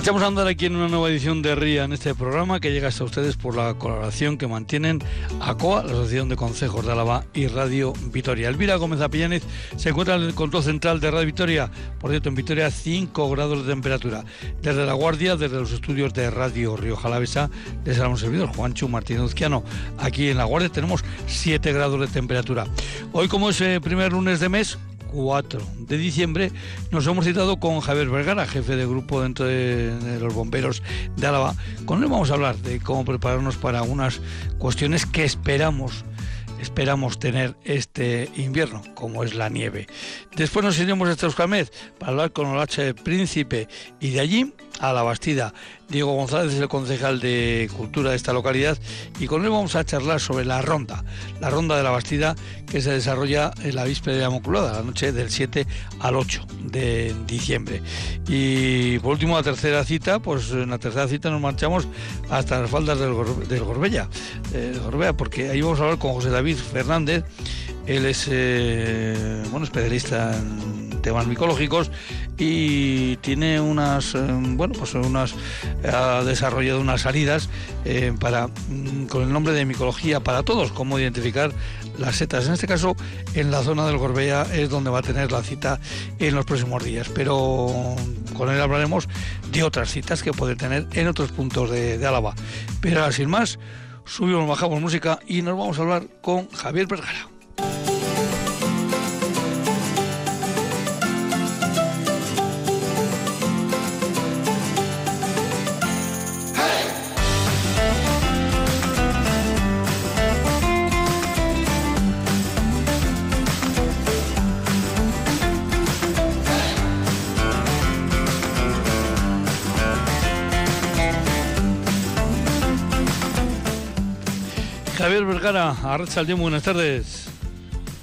Echamos a andar aquí en una nueva edición de RIA en este programa que llega hasta ustedes por la colaboración que mantienen ACOA, la Asociación de Consejos de Álava y Radio Vitoria. Elvira Gómez Apillánez se encuentra en el control central de Radio Vitoria, por cierto, en Vitoria 5 grados de temperatura. Desde La Guardia, desde los estudios de Radio Río Jalavesa, les un servidor, Juancho Martínez Uzquiano. Aquí en La Guardia tenemos 7 grados de temperatura. Hoy, como es el primer lunes de mes, 4 de diciembre, nos hemos citado con Javier Vergara, jefe de grupo dentro de, los bomberos de Álava. Con él vamos a hablar de cómo prepararnos para unas cuestiones que esperamos esperamos tener este invierno, como es la nieve. Después nos iremos a Euskalmed para hablar con Olache Príncipe y de allí a la Bastida. Diego González es el concejal de Cultura de esta localidad y con él vamos a charlar sobre la ronda, la ronda de la Bastida que se desarrolla en la víspera de la Moculada, la noche del 7 al 8 de diciembre. Y por último, la tercera cita, pues en la tercera cita nos marchamos hasta las faldas del, Gorbella, eh, Gorbea, porque ahí vamos a hablar con José David Fernández, él es eh, bueno, especialista en temas micológicos y tiene unas, eh, bueno, pues unas, ha desarrollado unas salidas eh, para, mm, con el nombre de micología para todos, cómo identificar las setas. En este caso, en la zona del Gorbea es donde va a tener la cita en los próximos días, pero con él hablaremos de otras citas que puede tener en otros puntos de, de Álava. Pero sin más, subimos, bajamos música y nos vamos a hablar con Javier Vergara. Vergara, Arracha buenas tardes.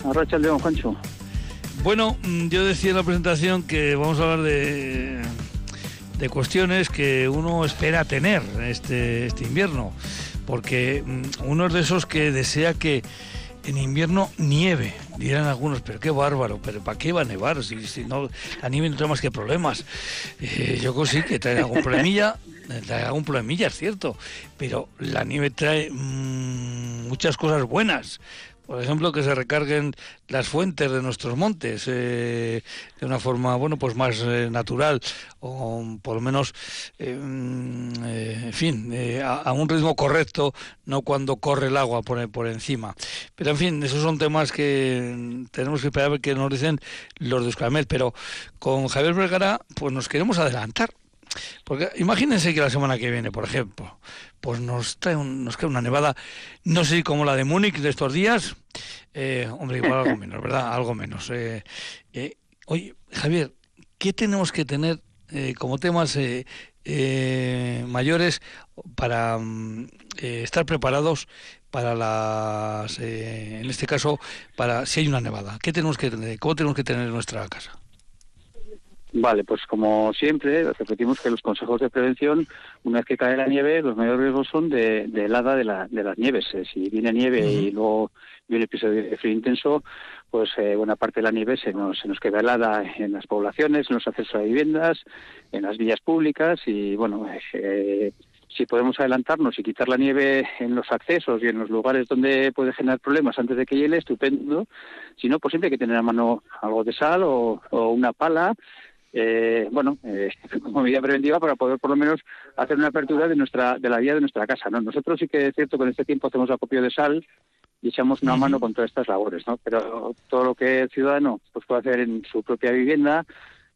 Arracha León, Juancho. Bueno, mm, yo decía en la presentación que vamos a hablar de, de cuestiones que uno espera tener este, este invierno, porque mm, uno es de esos que desea que en invierno nieve. Dirán algunos, pero qué bárbaro, pero ¿para qué va a nevar? Si, si no, la nieve no trae más que problemas. Eh, yo creo sí que trae algún problemilla, trae algún problemilla, es cierto, pero la nieve trae mmm, muchas cosas buenas. Por ejemplo, que se recarguen las fuentes de nuestros montes eh, de una forma, bueno, pues más eh, natural o por lo menos, eh, mm, en fin, a, un ritmo correcto, no cuando corre el agua por, por encima. Pero en fin, esos son temas que tenemos que esperar a ver qué nos dicen los de Euskalmet. Pero con Javier Vergara, pues nos queremos adelantar. Porque imagínense que la semana que viene, por ejemplo, pues nos trae nos cae una nevada, no sé como la de Múnich de estos días, eh, hombre, igual algo menos, ¿verdad? Algo menos. Eh, eh, oye, Javier, ¿qué tenemos que tener como temas mayores para mm, estar preparados para las, en este caso, para si hay una nevada? ¿Qué tenemos que tener? ¿Cómo tenemos que tener en nuestra casa? Vale, pues como siempre, repetimos que los consejos de prevención, una vez que cae la nieve, los mayores riesgos son de, helada de, la, de las nieves. Eh, si viene nieve y luego viene episodio de frío intenso, pues eh, buena parte de la nieve se nos, se nos queda helada en las poblaciones, en los accesos a viviendas, en las vías públicas y bueno, eh, si podemos adelantarnos y quitar la nieve en los accesos y en los lugares donde puede generar problemas antes de que hiele, estupendo. Si no, pues siempre hay que tener a mano algo de sal o, o una pala eh, bueno, eh, como medida preventiva para poder por lo menos hacer una apertura de nuestra de la vía de nuestra casa. ¿no? Nosotros sí que es cierto que en este tiempo hacemos acopio de sal y echamos una mano con todas estas labores, ¿no? Pero todo lo que el ciudadano pues puede hacer en su propia vivienda,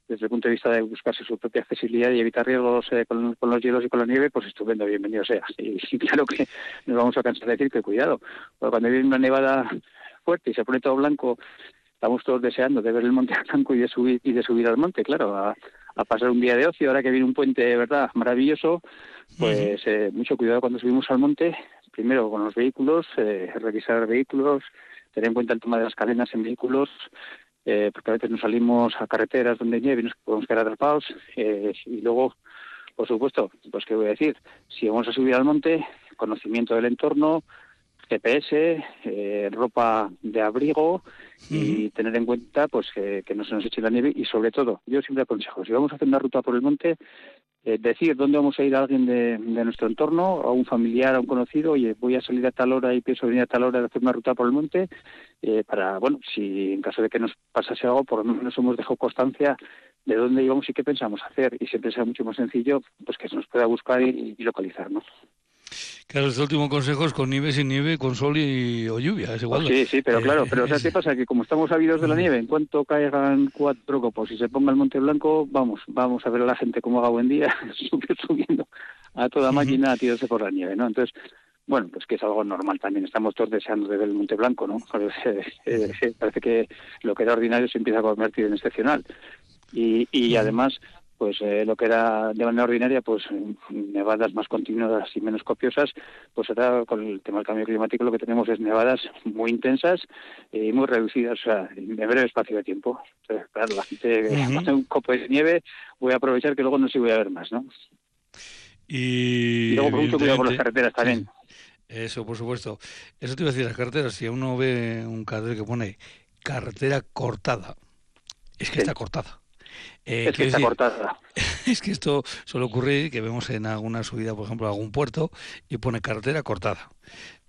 desde el punto de vista de buscarse su propia accesibilidad y evitar riesgos eh, con, los hielos y con la nieve, pues estupendo, bienvenido sea. Y, claro que nos vamos a cansar de decir que cuidado, porque cuando viene una nevada fuerte y se pone todo blanco estamos todos deseando de ver el Monte Blanco y de subir y de subir al monte, claro, a, pasar un día de ocio. Ahora que viene un puente, verdad, maravilloso, pues eh, mucho cuidado cuando subimos al monte. Primero con los vehículos, eh, revisar vehículos, tener en cuenta el tema de las cadenas en vehículos, eh, porque a veces nos salimos a carreteras donde nieve y nos podemos quedar atrapados. y luego, por supuesto, pues qué voy a decir, si vamos a subir al monte, conocimiento del entorno, GPS, eh, ropa de abrigo y tener en cuenta pues que, no se nos eche la nieve y sobre todo, yo siempre aconsejo, si vamos a hacer una ruta por el monte, eh, decir dónde vamos a ir a alguien de, nuestro entorno, a un familiar, a un conocido, oye, voy a salir a tal hora y pienso venir a tal hora a hacer una ruta por el monte, eh, para, bueno, si en caso de que nos pasase algo, por lo menos hemos dejado constancia de dónde íbamos y qué pensamos hacer, y siempre sea mucho más sencillo, pues que se nos pueda buscar y, y localizarnos. Claro, este último consejo es con nieve, sin nieve, con sol y, o lluvia, es igual. sí, sí, pero eh, claro, pero ¿qué pasa? Que como estamos sabidos de la nieve, en cuanto caigan cuatro copos y se ponga el Monte Blanco, vamos, vamos a ver a la gente cómo haga buen día, subiendo a toda máquina a tirarse por la nieve, ¿no? Entonces, bueno, pues que es algo normal también. Estamos todos deseando de ver el Monte Blanco, ¿no? Parece que lo que era ordinario se empieza a convertir en excepcional. Y, y además, pues eh, lo que era de manera ordinaria, pues nevadas más continuadas y menos copiosas, pues ahora con el tema del cambio climático lo que tenemos es nevadas muy intensas y muy reducidas, o sea, en breve espacio de tiempo. Entonces, claro, la gente hace un copo de nieve, voy a aprovechar que luego no se voy a ver más, ¿no? Y, luego por mucho cuidado con las carreteras también. Eso, por supuesto. Eso te iba a decir, las carreteras, si uno ve un cartel que pone carretera cortada, es que está cortada. Eh, es que está cortada. Es que esto suele ocurrir que vemos en alguna subida, por ejemplo, a algún puerto y pone carretera cortada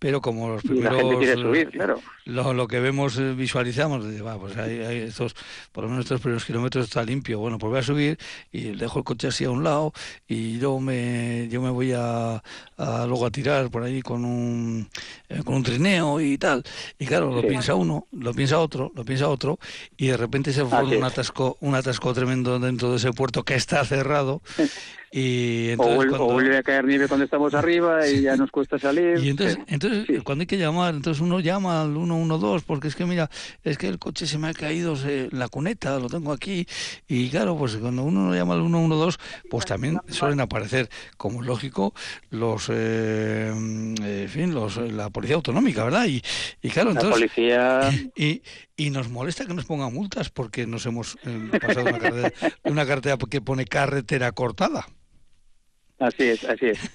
pero como los primeros subir, claro. lo, lo, que vemos eh, visualizamos va, pues hay, estos por lo menos estos primeros kilómetros está limpio. Bueno pues voy a subir y dejo el coche así a un lado y yo me yo me voy a, luego a tirar por ahí con un eh, con un trineo y tal. Y claro lo piensa uno lo piensa otro lo piensa otro y de repente se forma un atasco un atasco tremendo dentro de ese puerto que está cerrado Y entonces, o, vuelve, a caer nieve cuando estamos arriba y ya nos cuesta salir. Y entonces, entonces cuando hay que llamar, entonces uno llama al 112 porque es que mira, es que el coche se me ha caído la cuneta, lo tengo aquí. Y claro, pues cuando uno llama al 112, pues también suelen aparecer, como es lógico, los, eh, en fin, los, la policía autonómica, ¿verdad? Y, y claro, entonces... La policía... Y, y nos molesta que nos pongan multas porque nos hemos eh, pasado una carretera, una carretera que pone carretera cortada. Así es, así es.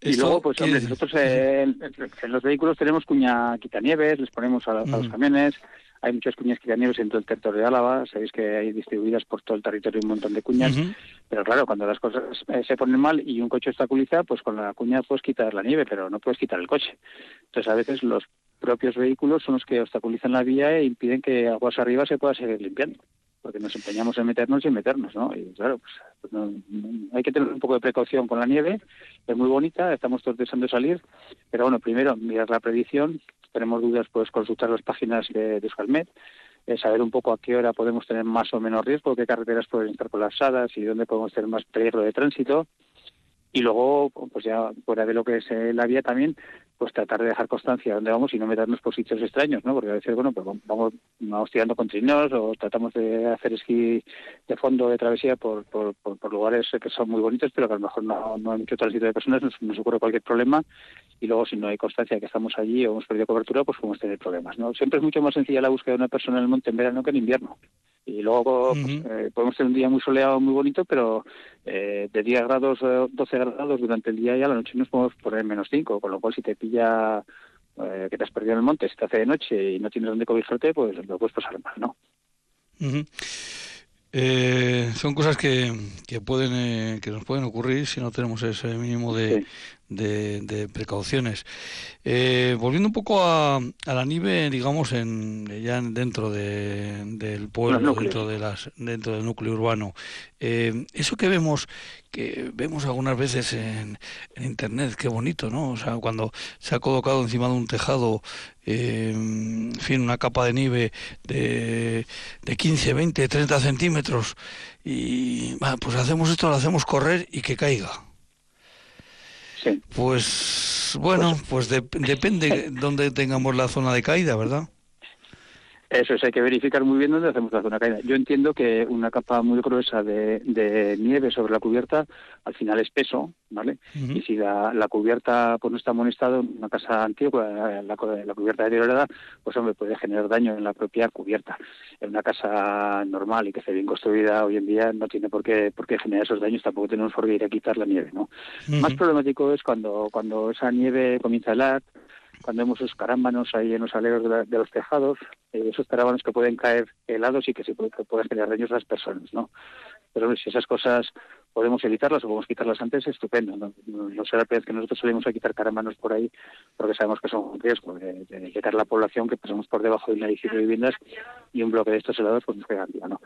Y luego, pues hombre, nosotros eh, en, los vehículos tenemos cuña quitanieves, les ponemos a, los camiones, hay muchas cuñas quitanieves en todo el territorio de Álava, sabéis que hay distribuidas por todo el territorio un montón de cuñas, pero claro, cuando las cosas eh, se ponen mal y un coche obstaculiza, pues con la cuña puedes quitar la nieve, pero no puedes quitar el coche. Entonces a veces los propios vehículos son los que obstaculizan la vía e impiden que aguas arriba se pueda seguir limpiando porque nos empeñamos en meternos y meternos, ¿no? Y claro, pues, pues hay que tener un poco de precaución con la nieve, es muy bonita, estamos todos deseando salir, pero bueno, primero mirar la predicción, tenemos dudas, pues consultar las páginas de, de eh, saber un poco a qué hora podemos tener más o menos riesgo, qué carreteras pueden estar colapsadas y dónde podemos tener más peligro de tránsito. Y luego, pues ya fuera de lo que es eh, la vía también, pues tratar de dejar constancia de dónde vamos y no meternos por sitios extraños, ¿no? Porque a veces, bueno, pues vamos, vamos tirando con trinos o tratamos de hacer esquí de fondo de travesía por, por, por, lugares que son muy bonitos, pero que a lo mejor no, no hay mucho tránsito de personas, nos, nos, ocurre cualquier problema y luego si no hay constancia de que estamos allí o hemos perdido cobertura, pues podemos tener problemas, ¿no? Siempre es mucho más sencilla la búsqueda de una persona en el monte en verano que en invierno. Y luego pues, eh, podemos tener un día muy soleado, muy bonito, pero eh, de 10 grados, 12 grados durante el día y a la noche nos podemos poner menos 5, con lo cual si te pilla eh, que te has perdido en el monte, si te hace de noche y no tienes dónde cobijarte, pues lo puedes pasar mal, ¿no? Eh, son cosas que, que pueden eh, que nos pueden ocurrir si no tenemos ese mínimo de, de, precauciones. Eh, volviendo un poco a, a, la nieve, digamos, en, ya dentro de, del pueblo, dentro de las dentro del núcleo urbano, eso que vemos que vemos algunas veces en, internet, qué bonito, ¿no? O sea, cuando se ha colocado encima de un tejado, eh, en fin, una capa de nieve de, de 15, 20, 30 centímetros y pues hacemos esto, lo hacemos correr y que caiga. Sí. Pues bueno, pues, pues depende dónde tengamos la zona de caída, ¿verdad? Eso es, hay que verificar muy bien dónde hacemos la zona caída. Yo entiendo que una capa muy gruesa de, nieve sobre la cubierta al final es peso, ¿vale? Y si la, cubierta pues no está amonestado, una casa antigua, la, la, cubierta deteriorada, pues hombre, puede generar daño en la propia cubierta. En una casa normal y que esté bien construida hoy en día no tiene por qué, por qué generar esos daños, tampoco tenemos por qué ir a quitar la nieve, ¿no? Más problemático es cuando, cuando esa nieve comienza a helar, cuando vemos esos carámbanos ahí en los aleros de, los tejados, eh, esos carámbanos que pueden caer helados y que, se pueden, pueden generar daños a las personas, ¿no? Pero si esas cosas podemos evitarlas o podemos quitarlas antes, estupendo. No, no, será que nosotros salimos a quitar caramanos por ahí porque sabemos que son un riesgo de, de, la población, que pasamos por debajo de un edificio de viviendas y un bloque de estos helados pues nos pegan ¿no?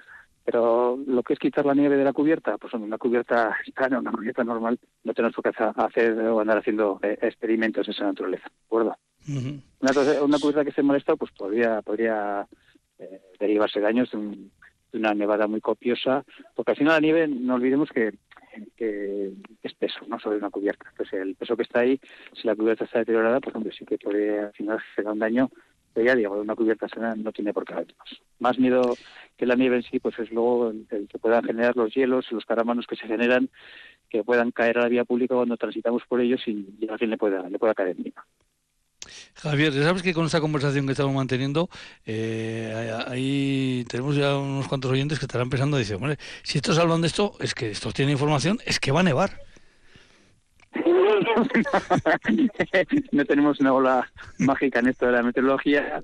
Pero lo que es quitar la nieve de la cubierta, pues en una cubierta plana, una cubierta normal, no tenemos por qué hacer o andar haciendo eh, experimentos en esa naturaleza, ¿de acuerdo? una, cubierta que esté molesta, pues podría, podría eh, derivarse daños de, una nevada muy copiosa, porque al final la nieve, no olvidemos que, es peso, ¿no? Sobre una cubierta. Entonces, el peso que está ahí, si la cubierta está deteriorada, pues hombre, sí que puede al final generar un daño pero ya digo, una cubierta sana no tiene por qué haber más. Miedo que la nieve en sí, pues es luego el, que puedan generar los hielos, los caramanos que se generan, que puedan caer a la vía pública cuando transitamos por ellos y, alguien le pueda, le pueda caer encima. Javier, sabes que con esta conversación que estamos manteniendo, eh, ahí tenemos ya unos cuantos oyentes que estarán pensando, dice, hombre, si estos hablan de esto, es que estos tienen información, es que va a nevar. no tenemos una ola mágica en esto de la meteorología.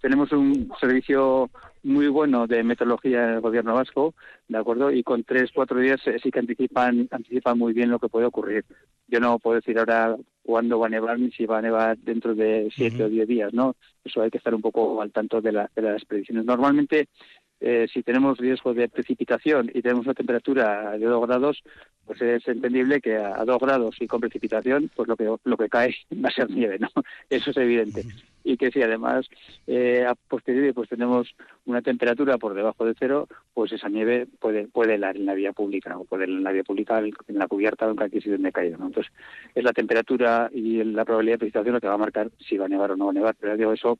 Tenemos un servicio muy bueno de meteorología en el gobierno vasco, ¿de acuerdo? Y con tres, cuatro días eh, sí que anticipan, anticipan muy bien lo que puede ocurrir. Yo no puedo decir ahora cuándo va a nevar ni si va a nevar dentro de siete o diez días, ¿no? Eso hay que estar un poco al tanto de, de las predicciones. Normalmente eh, si tenemos riesgo de precipitación y tenemos una temperatura de 2 grados, pues es entendible que a 2 grados y con precipitación, pues lo que lo que cae va a ser nieve, ¿no? Eso es evidente. Y que si además eh, a posteriori pues tenemos una temperatura por debajo de cero, pues esa nieve puede puede helar en la vía pública o puede helar en la vía pública en la cubierta o en cualquier sitio donde caiga, ¿no? Entonces es la temperatura y la probabilidad de precipitación lo que va a marcar si va a nevar o no va a nevar. Pero digo eso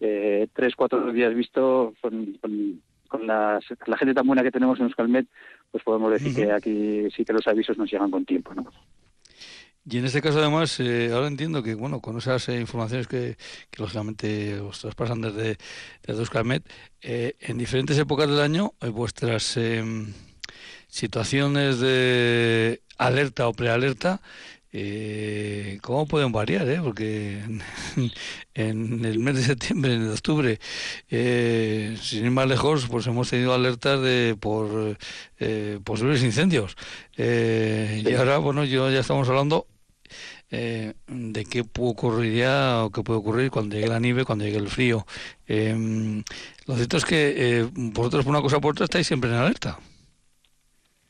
eh, tres, cuatro días visto con, con, la gente tan buena que tenemos en Euskalmet, pues podemos decir que aquí sí que los avisos nos llegan con tiempo, ¿no? Y en este caso, además, eh, ahora entiendo que, bueno, con esas eh, informaciones que, que, lógicamente os traspasan desde, desde Euskalmet, eh, en diferentes épocas del año, vuestras em, situaciones de alerta o prealerta eh, ¿Cómo pueden variar? Eh? Porque en, el mes de septiembre, en octubre, eh, sin ir más lejos, pues hemos tenido alertas de por eh, posibles incendios. Eh, y ahora, bueno, yo ya estamos hablando eh, de qué ocurriría o qué puede ocurrir cuando llegue la nieve, cuando llegue el frío. Eh, lo cierto es que vosotros, por una cosa por otra, estáis siempre en alerta.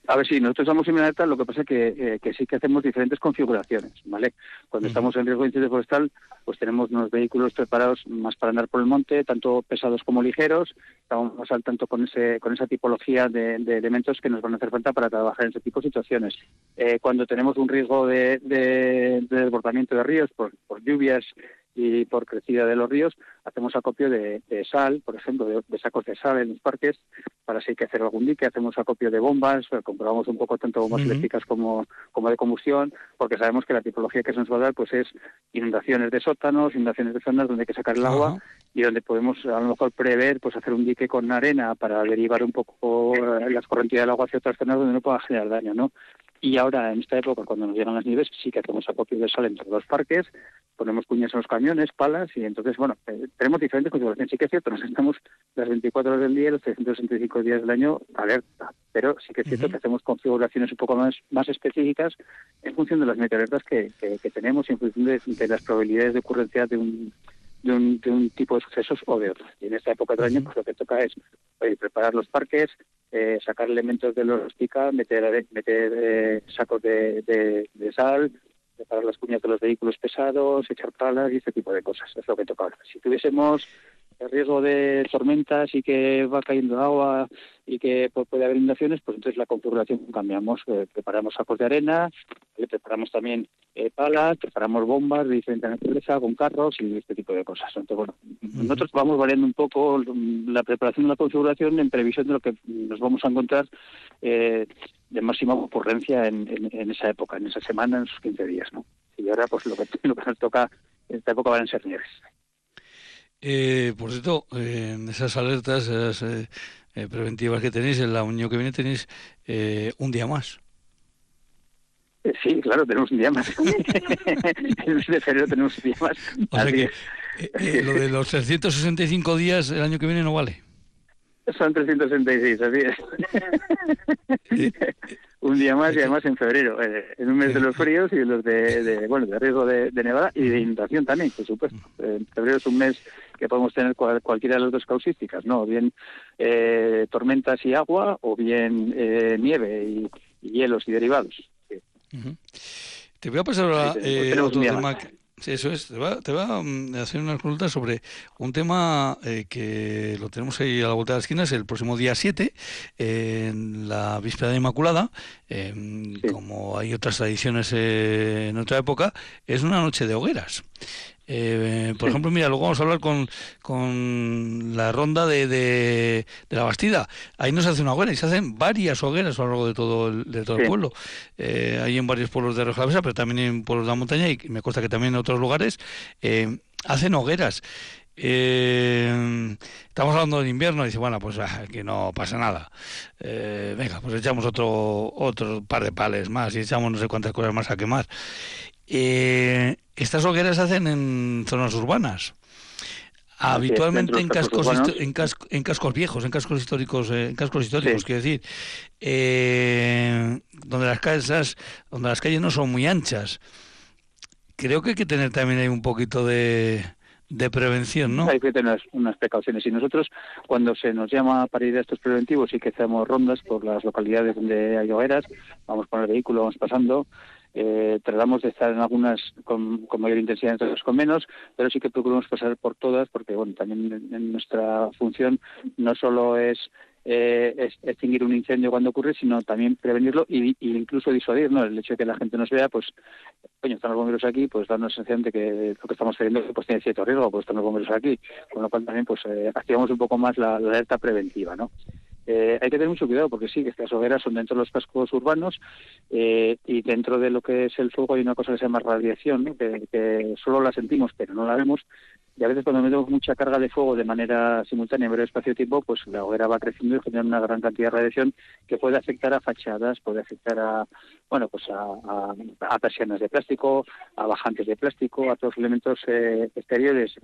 A ver, sí, nosotros estamos en alerta, lo que pasa es que, eh, que sí que hacemos diferentes configuraciones, ¿vale? Cuando estamos en riesgo de incendio forestal, pues tenemos unos vehículos preparados más para andar por el monte, tanto pesados como ligeros, estamos al tanto con ese con esa tipología de, elementos que nos van a hacer falta para trabajar en ese tipo de situaciones. Eh, cuando tenemos un riesgo de, desbordamiento de ríos por, por lluvias y por crecida de los ríos, hacemos acopio de, sal, por ejemplo, de, sacos de sal en los parques, para si hay que hacer algún dique, hacemos acopio de bombas, comprobamos un poco tanto bombas eléctricas como, como de combustión, porque sabemos que la tipología que se nos va a dar pues es inundaciones de sótanos, inundaciones de zonas donde hay que sacar el agua y donde podemos a lo mejor prever pues hacer un dique con arena para derivar un poco las corrientes del agua hacia otras zonas donde no pueda generar daño, ¿no? Y ahora, en esta época, cuando nos llegan las nieves, sí que hacemos acopio de sal entre los parques, ponemos cuñas en los camiones, palas, y entonces, bueno, eh, tenemos diferentes configuraciones. Sí que es cierto, nos estamos las 24 horas del día, los 365 días del año alerta, pero sí que es cierto que hacemos configuraciones un poco más, más específicas en función de las meteoretas que, que, tenemos y en función de, las probabilidades de ocurrencia de un, de un, de un, tipo de sucesos o de otros. Y en esta época del año, pues lo que toca es preparar los parques, eh, sacar elementos de los pica, meter, meter eh, sacos de, de, sal, preparar las cuñas de los vehículos pesados, echar palas y este tipo de cosas. Es lo que toca ahora. Si tuviésemos el riesgo de tormentas y que va cayendo agua y que puede haber inundaciones, pues entonces la configuración cambiamos, eh, preparamos sacos de arena, le preparamos también eh, palas, preparamos bombas de diferente naturaleza con carros y este tipo de cosas. Entonces, bueno, nosotros vamos variando un poco la preparación de la configuración en previsión de lo que nos vamos a encontrar eh, de máxima ocurrencia en, esa época, en esa semana, en esos 15 días, ¿no? Y ahora, pues lo que, lo que nos toca en esta época van a ser nieves. Eh, por cierto, en esas alertas esas, eh, eh, preventivas que tenéis, el año que viene tenéis un día más. Sí, claro, tenemos un día más. el mes de febrero tenemos un día más. O sea que eh, eh, lo de los 365 días el año que viene no vale. Son 366, así es. un día más y además en febrero, eh, en un mes de los fríos y los de, bueno, de riesgo de, nevada y de inundación también, por supuesto. En febrero es un mes que podemos tener cualquiera de las dos causísticas, ¿no? O bien eh, tormentas y agua o bien eh, nieve y, hielos y derivados. Te voy a pasar ahora otro tema Sí, eso es. Te va, te va mm, a hacer una consulta sobre un tema eh, que lo tenemos ahí a la vuelta de las esquinas el próximo día 7, en la víspera de Inmaculada. Em, como hay otras tradiciones eh, en otra época, es una noche de hogueras. Eh, por ejemplo, mira, luego vamos a hablar con, con la ronda de, de, la Bastida. Ahí no se hace una hoguera y se hacen varias hogueras a lo largo de todo el, de todo el pueblo. Eh, hay en varios pueblos de Rioja pero también en pueblos de la montaña y me consta que también en otros lugares eh, hacen hogueras. Eh, estamos hablando de invierno y dice, bueno, pues aquí ah, no pasa nada. Eh, venga, pues echamos otro, otro par de pales más y echamos no sé cuántas cosas más a quemar. Eh, estas hogueras se hacen en zonas urbanas. Habitualmente en cascos, en, en, cascos viejos, en cascos históricos, eh, en cascos históricos, quiero decir, eh, donde las casas, donde las calles no son muy anchas. Creo que hay que tener también ahí un poquito de, de prevención, ¿no? Hay que tener unas precauciones. Y nosotros, cuando se nos llama para ir a estos preventivos y que hacemos rondas por las localidades donde hay hogueras, vamos con el vehículo, vamos pasando, eh, tratamos de estar en algunas con, mayor intensidad, en otras con menos, pero sí que procuramos pasar por todas, porque bueno, también en, nuestra función no solo es, eh, extinguir un incendio cuando ocurre, sino también prevenirlo y, incluso disuadir, ¿no? El hecho de que la gente nos vea, pues, coño, están los bomberos aquí, pues dando la sensación de que lo que estamos haciendo pues tiene cierto riesgo, pues están los bomberos aquí, con lo cual también pues eh, activamos un poco más la alerta preventiva, ¿no? Eh, hay que tener mucho cuidado porque sí, que estas hogueras son dentro de los cascos urbanos eh, y dentro de lo que es el fuego hay una cosa que se llama radiación, que, solo la sentimos pero no la vemos y a veces cuando metemos mucha carga de fuego de manera simultánea en breve espacio-tiempo, pues la hoguera va creciendo y genera una gran cantidad de radiación que puede afectar a fachadas, puede afectar a, bueno, pues a, a, persianas de plástico, a bajantes de plástico, a todos los elementos eh, exteriores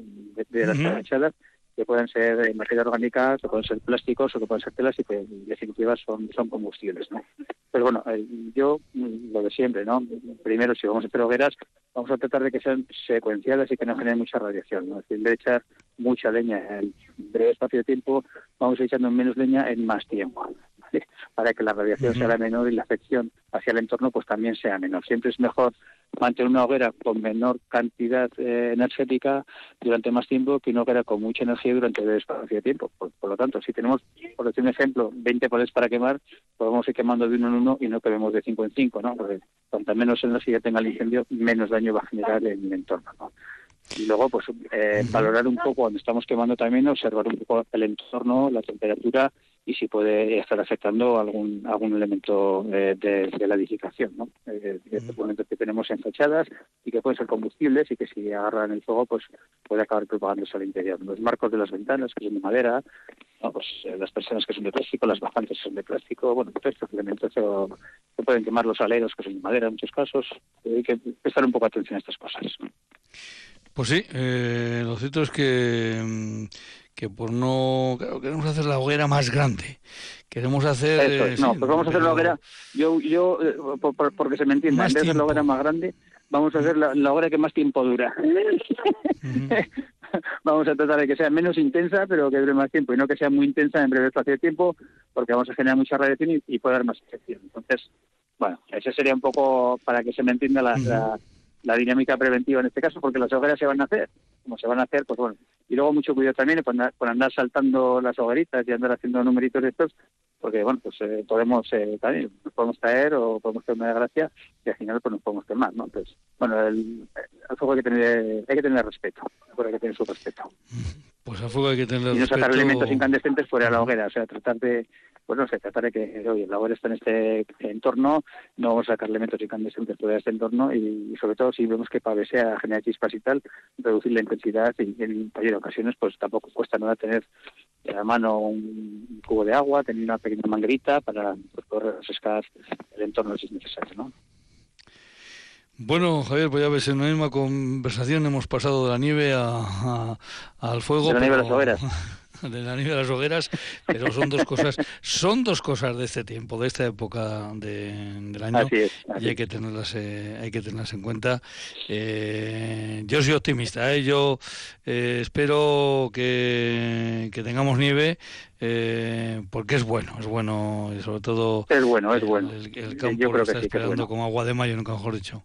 de, las fachadas que pueden ser materia orgánica, que pueden ser plásticos o que pueden ser telas y que en definitiva son, son combustibles. ¿no? Pero bueno, eh, yo mm, lo de siempre, ¿no? Primero, si vamos a hacer hogueras, vamos a tratar de que sean secuenciadas y que no generen mucha radiación. ¿no? Es decir, de echar mucha leña en breve espacio de tiempo, vamos a echando menos leña en más tiempo. Para que la radiación sea la menor y la afección hacia el entorno pues también sea menor. Siempre es mejor mantener una hoguera con menor cantidad eh, energética durante más tiempo que una hoguera con mucha energía durante el espacio de tiempo. Por, lo tanto, si tenemos, por decir un ejemplo, 20 poles para quemar, podemos ir quemando de uno en uno y no quememos de cinco en cinco, ¿no? Porque cuanto menos energía tenga el incendio, menos daño va a generar en el entorno, ¿no? Y luego, pues, eh, valorar un poco cuando estamos quemando también, observar un poco el entorno, la temperatura y si puede estar afectando algún algún elemento eh, de, la edificación, ¿no? Eh, elementos que tenemos en fachadas y que pueden ser combustibles y que si agarran el fuego, pues puede acabar propagándose al interior. Los marcos de las ventanas que son de madera, pues eh, las personas que son de plástico, las bajantes son de plástico, bueno, todos estos elementos que pueden quemar los aleros que son de madera en muchos casos. Hay que prestar un poco atención a estas cosas. Pues sí, eh, lo cierto es que mm, que por no claro, queremos hacer la hoguera más grande. Queremos hacer eh, no pues vamos a hacer la hoguera. Yo yo eh, porque se me entienda en vez de la hoguera más grande vamos a hacer la, hoguera que más tiempo dura. Vamos a tratar de que sea menos intensa pero que dure más tiempo y no que sea muy intensa en breve espacio de tiempo porque vamos a generar mucha radiación y, y puede dar más efección entonces bueno ese sería un poco para que se me entienda la la dinámica preventiva en este caso, porque las hogueras se van a hacer, como se van a hacer, pues bueno. Y luego mucho cuidado también con andar, saltando las hogueritas y andar haciendo numeritos de estos, porque bueno, pues eh, podemos eh, también, nos podemos caer o podemos tener una desgracia y al final pues nos podemos quemar, ¿no? Entonces, bueno, el, fuego hay que tener, hay que tener respeto, hay que tener su respeto. Pues al fuego hay que tener respeto. Y no sacar elementos incandescentes fuera de la hoguera, o sea, tratar de pues no sé, tratar de que, oye, la obra está en este entorno, no vamos a sacar elementos incandescentes fuera de este entorno y, sobre todo si vemos que pavesea, genera chispas y tal, reducir la intensidad y en mayor ocasiones pues tampoco cuesta nada tener a mano un cubo de agua, tener una pequeña manguerita para pues, poder refrescar el entorno si es necesario, ¿no? Bueno, Javier, pues ya ves, en la misma conversación hemos pasado de la nieve a, al fuego. De la nieve a las hogueras. De la nieve a las hogueras, pero son dos cosas, son dos cosas de este tiempo, de esta época del año, así es, y hay que tenerlas, eh, hay que tenerlas en cuenta. Eh, yo soy optimista, ¿eh? yo eh, espero que, que tengamos nieve. Eh, porque es bueno, es bueno y sobre todo es bueno, es bueno. El, el campo Yo creo lo que está sí es esperando bueno. como agua de mayo, nunca mejor dicho.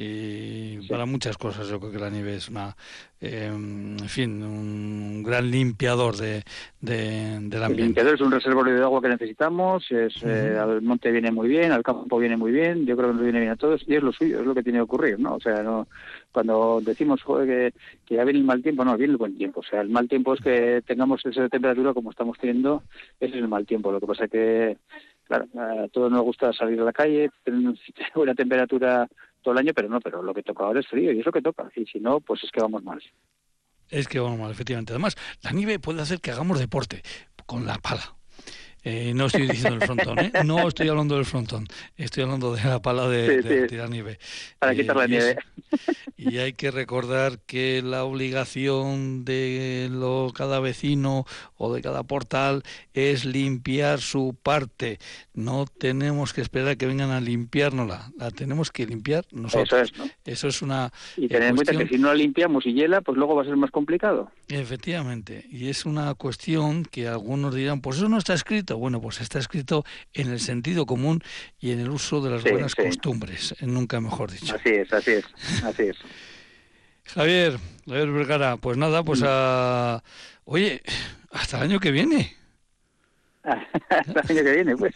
Y para muchas cosas yo creo que la nieve es una, eh, en fin, un gran limpiador de, de, del El ambiente. limpiador es un reservorio de agua que necesitamos, es, eh, al monte viene muy bien, al campo viene muy bien, yo creo que nos viene bien a todos y es lo suyo, es lo que tiene que ocurrir, ¿no? O sea, no cuando decimos joder, que, que ya viene el mal tiempo, no, viene el buen tiempo. O sea, el mal tiempo es que tengamos esa temperatura como estamos teniendo, ese es el mal tiempo. Lo que pasa es que, claro, a todos nos gusta salir a la calle, tener buena temperatura todo el año, pero no, pero lo que toca ahora es frío y es lo que toca. Y si no, pues es que vamos mal. Es que vamos mal, efectivamente. Además, la nieve puede hacer que hagamos deporte con la pala. Eh, no estoy diciendo el frontón, ¿eh? No estoy hablando del frontón. Estoy hablando de la pala de, Sí, de sí. tirar nieve. Para Eh, quitar la y es- nieve. Y hay que recordar que la obligación de lo, cada vecino o de cada portal es limpiar su parte. No tenemos que esperar a que vengan a limpiárnosla. La tenemos que limpiar nosotros. Eso es, ¿no? Eso es una Y eh, tener en cuenta que si no la limpiamos y hiela, pues luego va a ser más complicado. Efectivamente, y es una cuestión que algunos dirán, pues eso no está escrito. Bueno, pues está escrito en el sentido común y en el uso de las Sí, buenas sí. costumbres, eh, nunca mejor dicho. Así es, así es, así es. Javier, Javier Vergara, pues nada, pues a... Oye, hasta el año que viene. Hasta el año que viene, pues.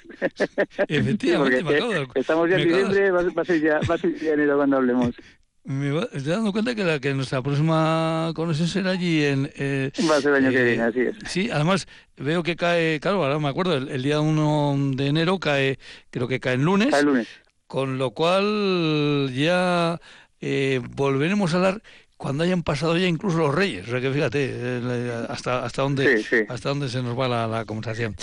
Efectivamente, Sí, me acabo de dar- porque estamos ya en acabo diciembre, va a ser ya, va a ser ya enero cuando hablemos. Me va- estoy dando cuenta que, la, que nuestra próxima conexión será allí en... eh, Va a ser el año que eh, viene, así es. Sí, además veo que cae, claro, ahora me acuerdo, el, el día 1 de enero cae, creo que cae en lunes. Hasta el lunes. Con lo cual ya eh, volveremos a hablar cuando hayan pasado ya incluso los reyes. O sea que fíjate eh, hasta hasta dónde Sí, sí. hasta dónde se nos va la, la conversación.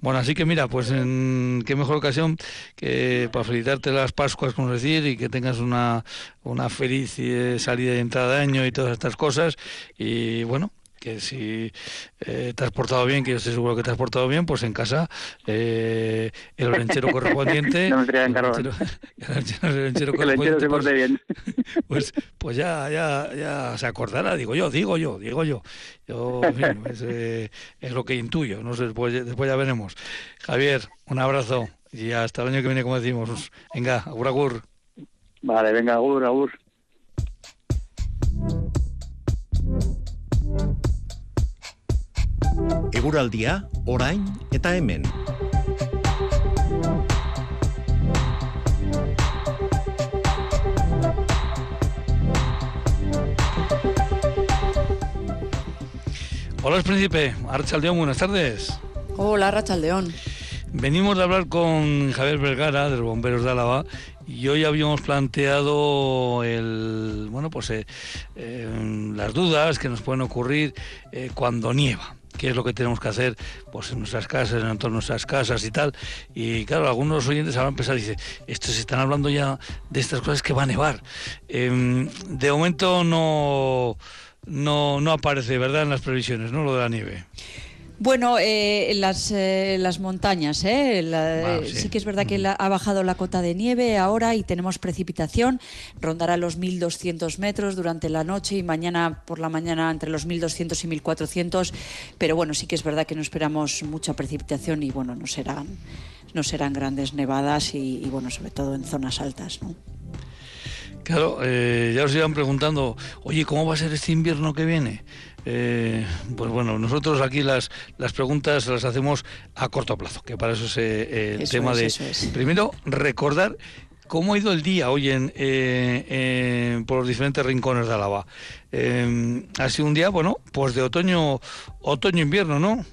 Bueno, así que mira, pues en qué mejor ocasión que para felicitarte las Pascuas, como decir, y que tengas una una feliz eh, salida y entrada de año y todas estas cosas. Y bueno. Que si eh, te has portado bien, que yo estoy seguro que te has portado bien, pues en casa eh, el orenchero correspondiente. No me el el el el correspondiente, se pues, bien. pues, pues ya, ya, ya se acordará, digo yo, digo yo, digo yo. Yo, en fin, eh, es lo que intuyo, no sé, después, después ya veremos. Javier, un abrazo y hasta el año que viene, como decimos. Venga, agur, agur. Vale, venga, agur, agur. Eguraldia, orain eta hemen. Hola, príncipe. Archaldeón, buenas tardes. Hola, Rachaldeón. Venimos de hablar con Javier Vergara, de los bomberos de Álava, y hoy habíamos planteado el, bueno, pues eh, eh, las dudas que nos pueden ocurrir eh, cuando nieva. ¿Qué es lo que tenemos que hacer pues, en nuestras casas, en entorno de nuestras casas y tal? Y claro, algunos oyentes habrán pensado, dice, estos están hablando ya de estas cosas que va a nevar. Em, de momento no, no, no aparece, ¿verdad?, en las previsiones, ¿no?, lo de la nieve. Bueno, eh, las, eh, las montañas, ¿eh? La- sí. sí. que es verdad que la- ha bajado la cota de nieve ahora y tenemos precipitación. Rondará los 1.200 metros durante la noche y mañana por la mañana entre los 1.200 y 1.400. Pero bueno, sí que es verdad que no esperamos mucha precipitación y bueno, no serán, no serán grandes nevadas y, y, bueno, sobre todo en zonas altas, ¿no? Claro, eh, ya os iban preguntando, oye, ¿cómo va a ser este invierno que viene? Eh, pues bueno, nosotros aquí las, las preguntas las hacemos a corto plazo, que para eso es eh, el Eso tema es, de... eso es. Primero, recordar cómo ha ido el día hoy en, eh, eh, por los diferentes rincones de Álava. Eh, ha sido un día, bueno, pues de otoño, otoño-invierno, ¿no?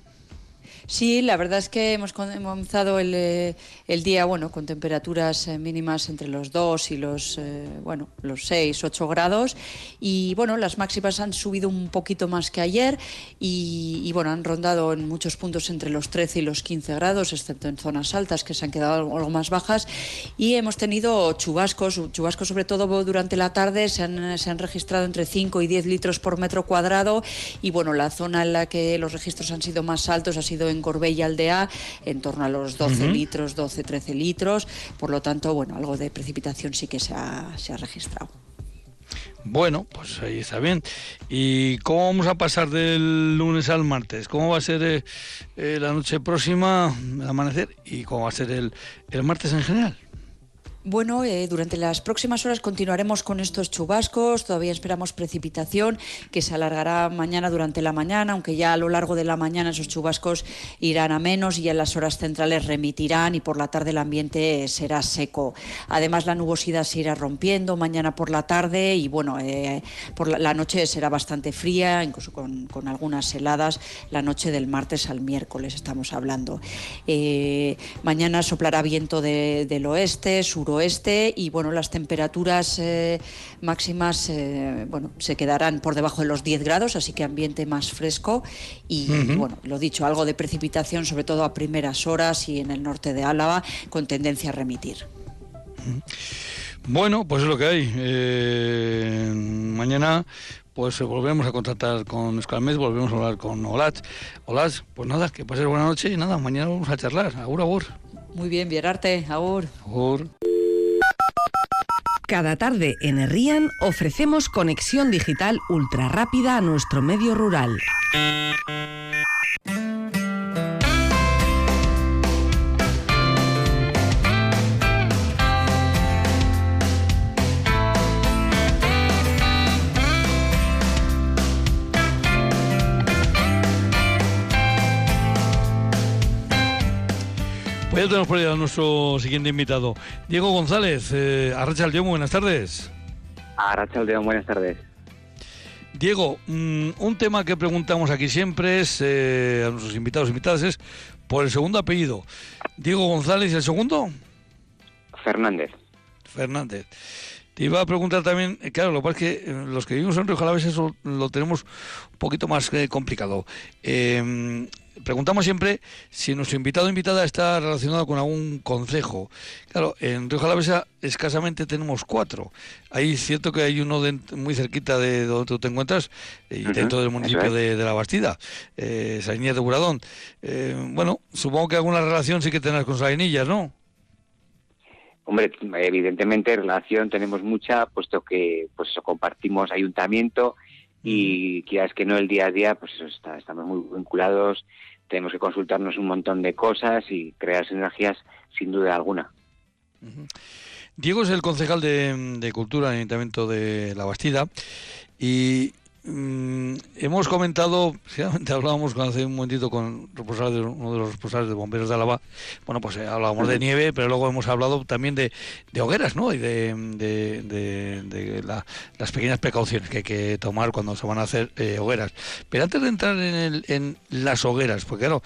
Sí, la verdad es que hemos comenzado el, eh, el día bueno con temperaturas eh, mínimas entre los 2 y los eh, bueno los 6, 8 grados. Y bueno las máximas han subido un poquito más que ayer y, bueno han rondado en muchos puntos entre los 13 y los 15 grados excepto en zonas altas que se han quedado algo más bajas. Y hemos tenido chubascos, chubascos sobre todo durante la tarde se han, se han registrado entre 5 y 10 litros por metro cuadrado. Y bueno la zona en la que los registros han sido más altos ha sido en Corbella Aldea, en torno a los 12 uh -huh. litros, 12, 13 litros. Por lo tanto, bueno, algo de precipitación sí que se ha, se ha registrado. Bueno, pues ahí está bien. ¿Y cómo vamos a pasar del lunes al martes? ¿Cómo va a ser eh, eh, la noche próxima, el amanecer? ¿Y cómo va a ser el, el martes en general? Bueno, eh, durante las próximas horas continuaremos con estos chubascos. Todavía esperamos precipitación que se alargará mañana durante la mañana, aunque ya a lo largo de la mañana esos chubascos irán a menos y en las horas centrales remitirán y por la tarde el ambiente será seco. Además, la nubosidad se irá rompiendo mañana por la tarde y bueno, eh, por la, noche será bastante fría, incluso con, con, algunas heladas, la noche del martes al miércoles estamos hablando. Eh, mañana soplará viento de, del oeste, sur oeste y bueno, las temperaturas eh, máximas eh, bueno, se quedarán por debajo de los 10 grados, así que ambiente más fresco y, uh -huh. bueno, lo dicho, algo de precipitación, sobre todo a primeras horas y en el norte de Álava, con tendencia a remitir. Uh -huh. Bueno, pues es lo que hay. Eh, mañana pues volvemos a contactar con Escalmet, volvemos a hablar con Olat. Olat, pues nada, que pases buena noche y nada, mañana vamos a charlar. Agur, agur. Muy bien, Vierarte, agur. Agur. Cada tarde en Herrían ofrecemos conexión digital ultra rápida a nuestro medio rural. Ya tenemos por a nuestro siguiente invitado. Diego González, eh, Arracha Aldeón, buenas tardes. Arracha Aldeón, buenas tardes. Diego, mmm, un tema que preguntamos aquí siempre es, eh, a nuestros invitados e invitadas es por el segundo apellido. Diego González, ¿y el segundo? Fernández. Fernández. Te iba a preguntar también, eh, claro, lo que pasa es que los que vivimos en Río Jalaves eso lo tenemos un poquito más eh, complicado. Eh, preguntamos siempre si nuestro invitado o invitada está relacionado con algún concejo. Claro, en Río Jalavesa escasamente tenemos cuatro. Hay cierto que hay uno de, muy cerquita de donde tú te encuentras, y uh -huh. dentro del municipio es. de, de, La Bastida, eh, Sainillas de Buradón. Eh, bueno, supongo que alguna relación sí que tendrás con Sainillas, ¿no? Hombre, evidentemente relación tenemos mucha, puesto que pues eso, compartimos ayuntamiento y quieras que no el día a día, pues eso está, estamos muy vinculados, tenemos que consultarnos un montón de cosas y crear sinergias sin duda alguna. Diego es el concejal de, de Cultura en el Ayuntamiento de La Bastida y Mm, hemos comentado, hablábamos hace un momentito con uno de los responsables de bomberos de Álava, bueno, pues eh, hablábamos de nieve, pero luego hemos hablado también de, de hogueras, ¿no? Y de, de, de, de la, las pequeñas precauciones que hay que tomar cuando se van a hacer eh, hogueras. Pero antes de entrar en, el, en las hogueras, porque claro,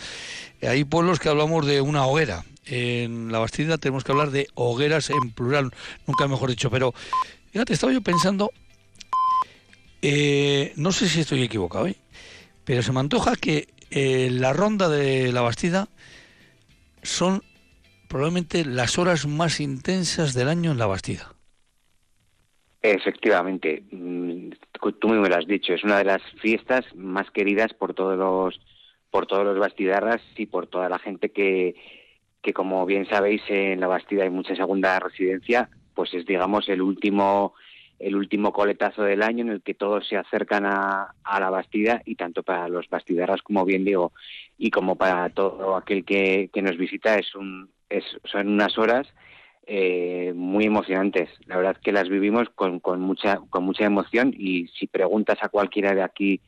hay pueblos que hablamos de una hoguera. En la Bastida tenemos que hablar de hogueras en plural, nunca mejor dicho, pero fíjate, estaba yo pensando eh, no sé si estoy equivocado, ¿eh? pero se me antoja que eh, la ronda de la Bastida son probablemente las horas más intensas del año en la Bastida. Efectivamente, mm, tú me lo has dicho, es una de las fiestas más queridas por todos los por todos los bastidarras y por toda la gente que, que como bien sabéis en la Bastida hay mucha segunda residencia, pues es digamos el último el último coletazo del año en el que todos se acercan a, a la Bastida y tanto para los bastidarras como bien digo y como para todo aquel que, que nos visita es un es, son unas horas eh, muy emocionantes. La verdad que las vivimos con, con mucha con mucha emoción y si preguntas a cualquiera de aquí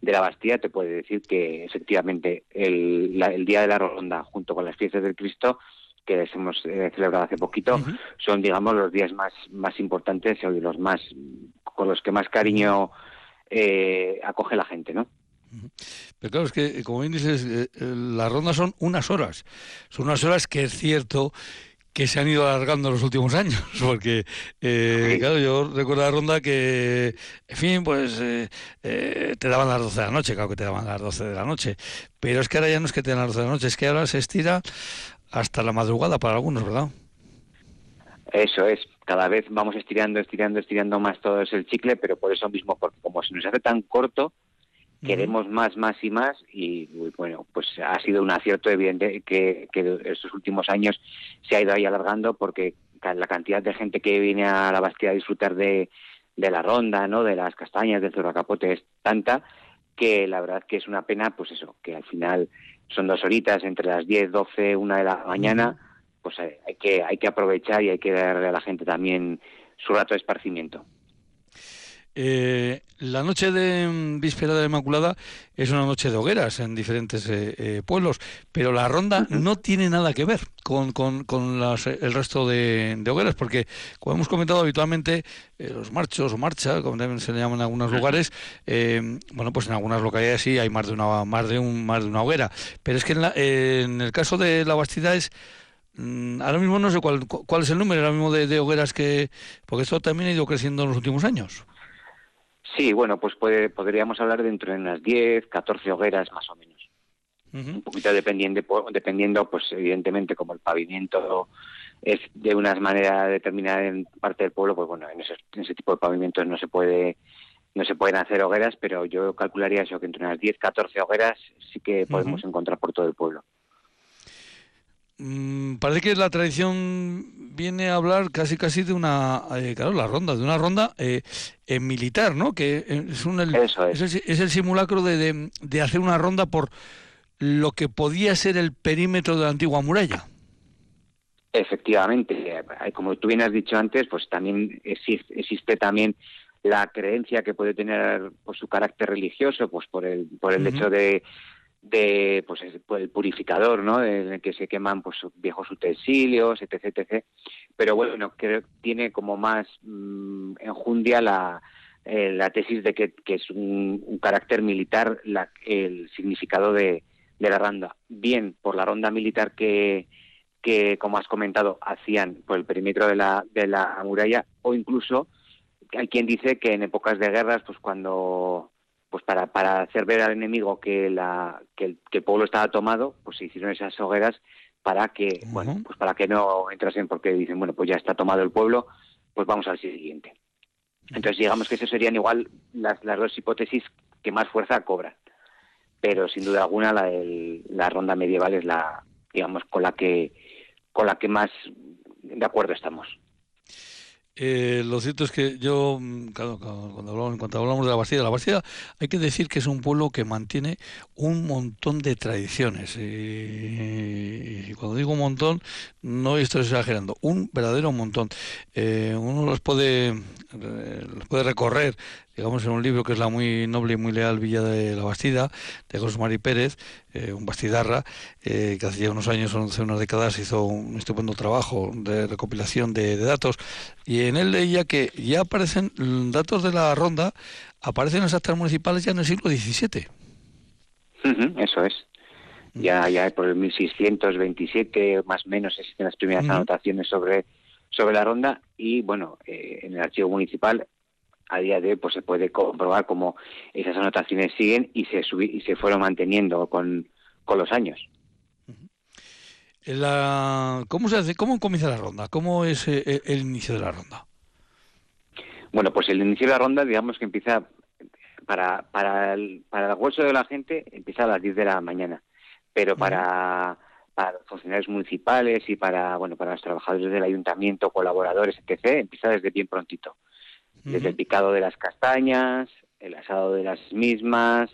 de la Bastida te puede decir que efectivamente el, la, el día de la ronda junto con las fiestas del Cristo que les hemos eh, celebrado hace poquito, uh -huh. son, digamos, los días más, más importantes y los más, con los que más cariño eh, acoge la gente, ¿no? Pero claro, es que, como bien dices, eh, eh, las rondas son unas horas. Son unas horas que es cierto que se han ido alargando en los últimos años, porque, eh, claro, yo recuerdo la ronda que, en fin, pues te daban las 12 de la noche, claro que te daban las 12 de la noche, pero es que ahora ya no es que te dan las 12 de la noche, es que ahora se estira hasta la madrugada para algunos, ¿verdad? Eso es, cada vez vamos estirando, estirando, estirando más todo es el chicle, pero por eso mismo, porque como se nos hace tan corto, queremos más, más y más y bueno, pues ha sido un acierto evidente que, que estos últimos años se ha ido ahí alargando porque la cantidad de gente que viene a la Bastida a disfrutar de, de la ronda, ¿no? de las castañas, del capote es tanta que la verdad que es una pena, pues eso, que al final son dos horitas entre las 10, 12, una de la mañana, pues hay que, hay que aprovechar y hay que darle a la gente también su rato de esparcimiento. Eh, la noche de mm, víspera de la Inmaculada es una noche de hogueras en diferentes eh, eh, pueblos, pero la ronda no tiene nada que ver con, con, el resto de, hogueras, porque como hemos comentado habitualmente, los marchos o marcha, como también se le llaman en algunos lugares, bueno, pues en algunas localidades sí hay más de una, más de un, más de una hoguera, pero es que en, el caso de la Bastida es mm, ahora mismo no sé cuál, cuál es el número ahora mismo de, de hogueras que, porque esto también ha ido creciendo en los últimos años. Sí, bueno, pues puede, podríamos hablar de entre unas 10, 14 hogueras más o menos. Un poquito dependiendo, dependiendo, pues evidentemente como el pavimento es de una manera determinada en parte del pueblo, pues bueno, en ese, en ese tipo de pavimentos no se puede no se pueden hacer hogueras, pero yo calcularía eso, que entre unas 10, 14 hogueras sí que podemos encontrar por todo el pueblo. Mm, parece que la tradición viene a hablar casi casi de una, eh, claro, la ronda, de una ronda eh, eh militar, ¿no? Que es, un, el, es. el, simulacro de, de, hacer una ronda por lo que podía ser el perímetro de la antigua muralla. Efectivamente, como tú bien has dicho antes, pues también existe, existe también la creencia que puede tener pues, su carácter religioso, pues por el, por el hecho de de pues, pues el purificador, ¿no? En el que se queman pues viejos utensilios, etc, etc. Pero bueno, creo que tiene como más mm, enjundia la, eh, la tesis de que, es un, carácter militar la, el significado de, de, la ronda. Bien por la ronda militar que, que, como has comentado, hacían por el perímetro de la, de la muralla, o incluso hay quien dice que en épocas de guerras, pues cuando pues para, para hacer ver al enemigo que, la, que, el, pueblo estaba tomado, pues se hicieron esas hogueras para que, bueno, pues para que no entrasen porque dicen, bueno, pues ya está tomado el pueblo, pues vamos al siguiente. Entonces digamos que esas serían igual las, las dos hipótesis que más fuerza cobran. Pero sin duda alguna la, la ronda medieval es la, digamos, con la que con la que más de acuerdo estamos. Eh, lo cierto es que yo, mm, cuando hablamos, cuando hablamos de la Bastida, la Bastida hay que decir que es un pueblo que mantiene un montón de tradiciones. Y, cuando digo un montón, no estoy exagerando, un verdadero montón. Eh, uno los puede, eh, los puede recorrer digamos, en un libro que es la muy noble y muy leal Villa de la Bastida, de José Mari Pérez, eh, un bastidarra, eh, que hace ya unos años, hace unas décadas, hizo un estupendo trabajo de recopilación de, datos, y en él leía que ya aparecen datos de la ronda, aparecen las actas municipales ya en el siglo XVII. eso es. Ya, ya por el 1627, más o menos, existen las primeras anotaciones sobre sobre la ronda y bueno eh, en el archivo municipal a día de hoy pues se puede comprobar cómo esas anotaciones siguen y se y se fueron manteniendo con, los años. ¿Cómo se hace? ¿Cómo comienza la ronda? ¿Cómo es eh, el, inicio de la ronda? Bueno, pues el inicio de la ronda, digamos que empieza para para el, para el hueso de la gente empieza a las 10 de la mañana, pero para para los funcionarios municipales y para bueno para los trabajadores del ayuntamiento, colaboradores, etc., empieza desde bien prontito desde el picado de las castañas, el asado de las mismas,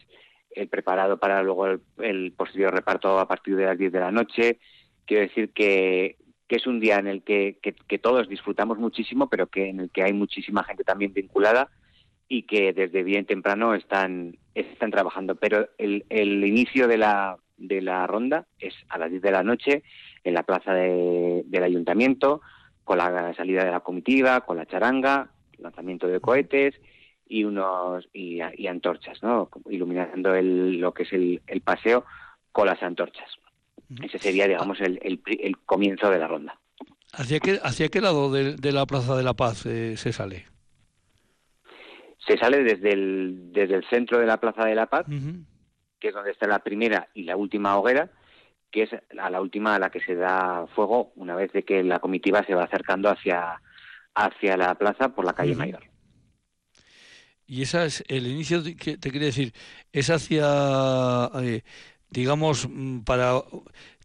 el preparado para luego el, posterior reparto a partir de las 10 de la noche. Quiero decir que, es un día en el que, todos disfrutamos muchísimo, pero que en el que hay muchísima gente también vinculada y que desde bien temprano están, están trabajando. Pero el, inicio de la, de la ronda es a las 10 de la noche en la plaza del ayuntamiento, con la salida de la comitiva, con la charanga, lanzamiento de cohetes y unos y, antorchas, ¿no? Iluminando el, lo que es el, paseo con las antorchas. Ese sería, digamos, el, el, comienzo de la ronda. ¿Hacia qué, hacia qué lado de, la Plaza de la Paz eh, se sale? Se sale desde el, desde el centro de la Plaza de la Paz, que es donde está la primera y la última hoguera, que es a la última a la que se da fuego una vez de que la comitiva se va acercando hacia, hacia la plaza por la calle Mayor. Y esa es el inicio, que te quería decir, es hacia, eh, digamos, mm, para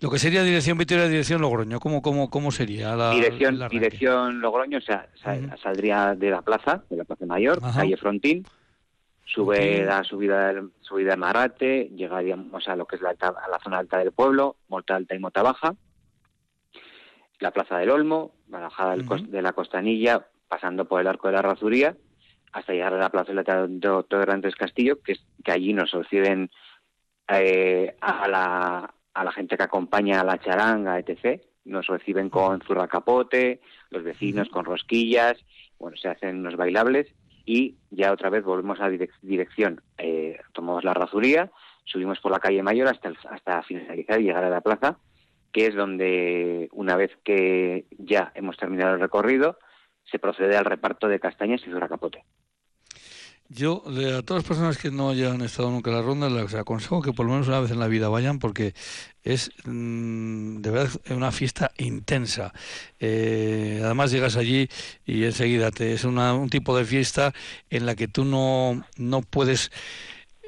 lo que sería dirección Vitoria, dirección Logroño. ¿Cómo, cómo, cómo sería la dirección? dirección Logroño, o sea, saldría de la plaza, de la plaza mayor, calle Frontín, sube la subida del, subida de Marate, llegaríamos a lo que es la, a la zona alta del pueblo, Mota Alta y Mota Baja, la plaza del Olmo, la bajada de la Costanilla, pasando por el Arco de la Razuría, hasta llegar a la plaza de Grandes Castillo, que, que allí nos reciben eh, a, la, a la gente que acompaña a la charanga, etc. Nos reciben con zurra capote, los vecinos con rosquillas, bueno, se hacen unos bailables y ya otra vez volvemos a dirección. Eh, tomamos la razuría, subimos por la calle Mayor hasta, hasta finalizar y llegar a la plaza, que es donde una vez que ya hemos terminado el recorrido, se procede al reparto de castañas y zurra capote. Yo, a todas las personas que no hayan estado nunca en la ronda, les aconsejo que por lo menos una vez en la vida vayan porque es mm, de verdad una fiesta intensa. Eh, además llegas allí y enseguida te, es un tipo de fiesta en la que tú no, no puedes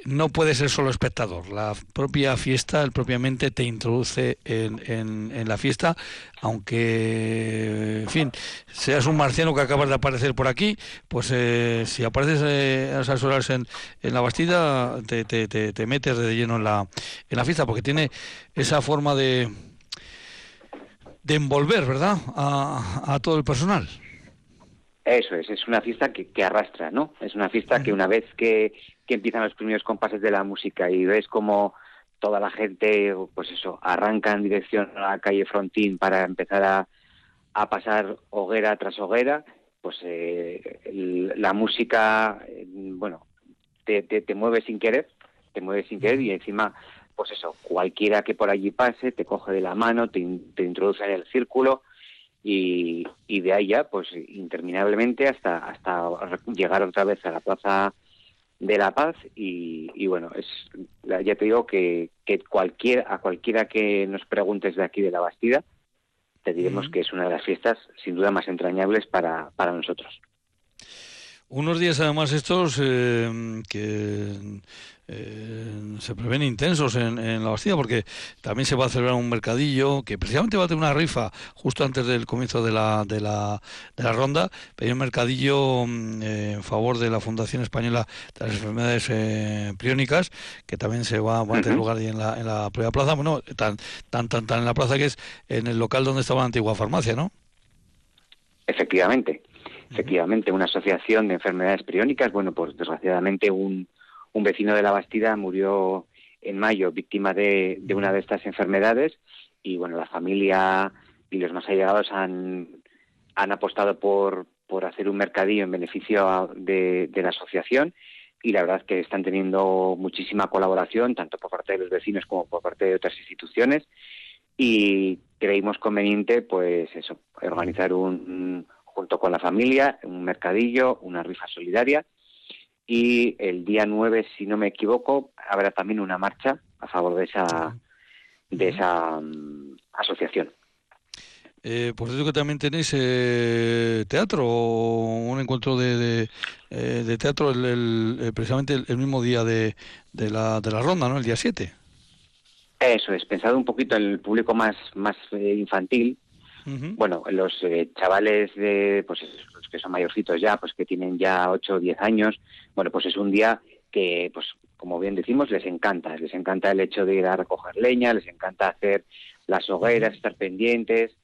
no puede ser solo espectador. La propia fiesta, el propiamente te introduce en, en, la fiesta, aunque, en fin, seas un marciano que acabas de aparecer por aquí, pues eh, si apareces eh, a esas horas en, la Bastida, te, te, te, metes de lleno en la, en la fiesta, porque tiene esa forma de, de envolver, ¿verdad?, a todo el personal. Eso es, es una fiesta que, que arrastra, ¿no? Es una fiesta que una vez que, que empiezan los primeros compases de la música y ves como toda la gente, pues eso, arranca en dirección a la calle Frontín para empezar a, a pasar hoguera tras hoguera, pues eh, la música, eh, bueno, te, te, mueve sin querer, te mueve sin querer y encima, pues eso, cualquiera que por allí pase te coge de la mano, te, te introduce en el círculo y, y de ahí ya, pues interminablemente hasta, hasta llegar otra vez a la plaza de la paz y, bueno, es ya te digo que, que cualquier, a cualquiera que nos preguntes de aquí de la Bastida, te diremos que es una de las fiestas sin duda más entrañables para, para nosotros. Unos días además estos eh, que eh, se prevén intensos en, la Bastilla porque también se va a celebrar un mercadillo que precisamente va a tener una rifa justo antes del comienzo de la, de la, de la ronda, pero hay un mercadillo mm, eh, en favor de la Fundación Española de las Enfermedades eh, Priónicas que también se va, a tener lugar ahí en la, en la propia plaza, bueno, tan, tan, tan, tan en la plaza que es en el local donde estaba la antigua farmacia, ¿no? Efectivamente, efectivamente, una asociación de enfermedades priónicas, bueno, pues desgraciadamente un un vecino de la Bastida murió en mayo víctima de, una de estas enfermedades y bueno, la familia y los más allegados han, apostado por, por hacer un mercadillo en beneficio de, la asociación y la verdad es que están teniendo muchísima colaboración, tanto por parte de los vecinos como por parte de otras instituciones y creímos conveniente pues eso, organizar un junto con la familia un mercadillo, una rifa solidaria y el día 9, si no me equivoco, habrá también una marcha a favor de esa, de esa mm, asociación. Eh, por cierto que también tenéis eh, teatro, un encuentro de, de, eh, teatro el, precisamente el, mismo día de, de, la, de la ronda, ¿no? El día 7. Eso es, pensado un poquito en el público más, más eh, infantil. Bueno, los chavales de, pues que son mayorcitos ya, pues que tienen ya 8 o 10 años, bueno, pues es un día que, pues como bien decimos, les encanta. Les encanta el hecho de ir a recoger leña, les encanta hacer las hogueras, estar pendientes,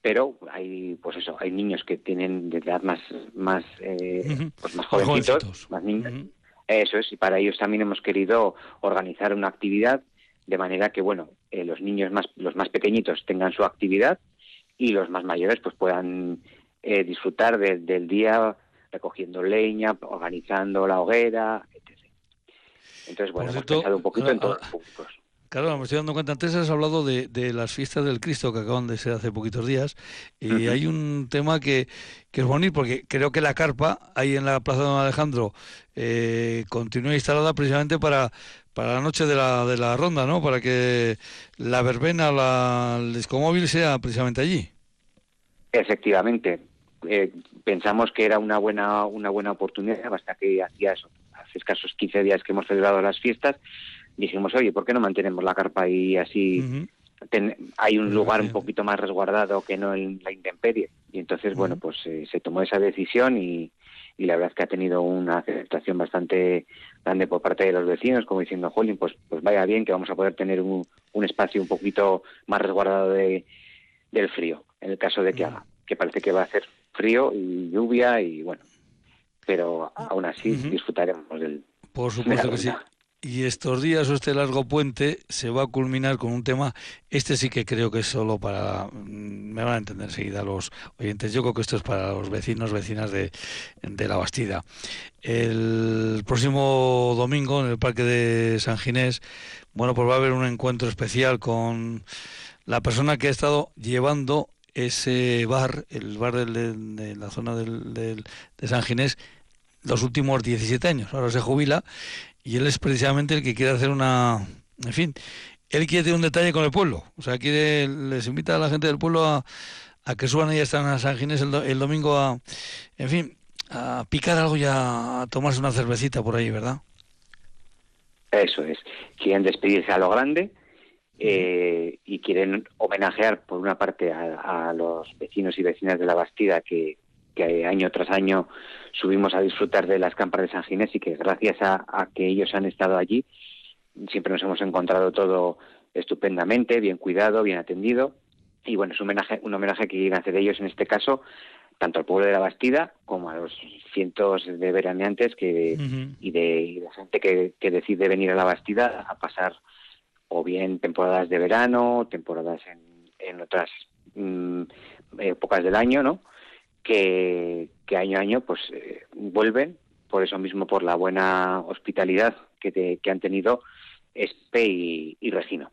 pero hay, pues eso, hay niños que tienen de edad más, más, eh, pues más jovencitos, más niños. Eso es, y para ellos también hemos querido organizar una actividad de manera que, bueno, eh, los niños más, los más pequeñitos tengan su actividad y los más mayores pues puedan eh, disfrutar del día recogiendo leña, organizando la hoguera, etc. Entonces, bueno, hemos pensado un poquito en todos los públicos. Claro, me estoy dando cuenta. Antes has hablado de, las fiestas del Cristo que acaban de ser hace poquitos días. Y hay un tema que, es bonito, porque creo que la carpa ahí en la Plaza de Don Alejandro eh, continúa instalada precisamente para, para la noche de la, de la ronda, ¿no? Para que la verbena, la, el discomóvil sea precisamente allí. Efectivamente. Eh, pensamos que era una buena, una buena oportunidad, hasta que hacía eso, hace escasos 15 días que hemos celebrado las fiestas dijimos, oye, ¿por qué no mantenemos la carpa ahí así? hay un lugar un poquito más resguardado que no en la intemperie. Y entonces, bueno, pues eh, se tomó esa decisión y, y la verdad es que ha tenido una aceptación bastante grande por parte de los vecinos, como diciendo, Jolín, pues, pues vaya bien que vamos a poder tener un, un espacio un poquito más resguardado de, del frío, en el caso de que haga, que parece que va a hacer frío y lluvia y bueno, pero aún así disfrutaremos del... Por supuesto que sí. Y estos días o este largo puente se va a culminar con un tema, este sí que creo que es solo para, mm, me van a entender enseguida los oyentes, yo creo que esto es para los vecinos, vecinas de, de La Bastida. El próximo domingo en el Parque de San Ginés, bueno, pues va a haber un encuentro especial con la persona que ha estado llevando ese bar, el bar de, la zona del, de San Ginés, los últimos 17 años. Ahora se jubila y él es precisamente el que quiere hacer una, en fin, él quiere tener un detalle con el pueblo, o sea, quiere, les invita a la gente del pueblo a, a que suban y están a San Ginés el, domingo a, en fin, a picar algo y a, tomarse una cervecita por ahí, ¿verdad? Eso es, quieren despedirse a lo grande eh, y quieren homenajear por una parte a, a, los vecinos y vecinas de la Bastida que, que año tras año subimos a disfrutar de las campas de San Ginés y que gracias a, que ellos han estado allí siempre nos hemos encontrado todo estupendamente, bien cuidado, bien atendido. Y bueno, es un homenaje, un homenaje que quieren hacer ellos en este caso tanto al pueblo de la Bastida como a los cientos de veraneantes que, y, de, gente que, decide venir a la Bastida a pasar o bien temporadas de verano, temporadas en, otras mm, épocas del año, ¿no? que, año a año pues eh, vuelven, por eso mismo, por la buena hospitalidad que, que han tenido Espe y, Regino.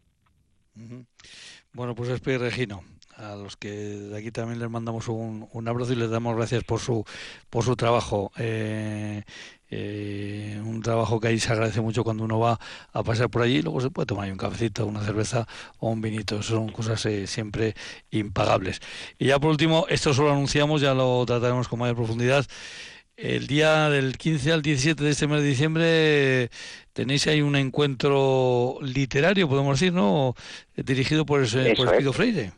Bueno, pues Espe y Regino, a los que de aquí también les mandamos un, un abrazo y les damos gracias por su por su trabajo. Eh, eh, un trabajo que ahí se agradece mucho cuando uno va a pasar por allí y luego se puede tomar un cafecito, una cerveza o un vinito. Son cosas eh, siempre impagables. Y ya por último, esto solo anunciamos, ya lo trataremos con mayor profundidad. El día del 15 al 17 de este mes de diciembre tenéis ahí un encuentro literario, podemos decir, ¿no? Dirigido por, ese, por Freire.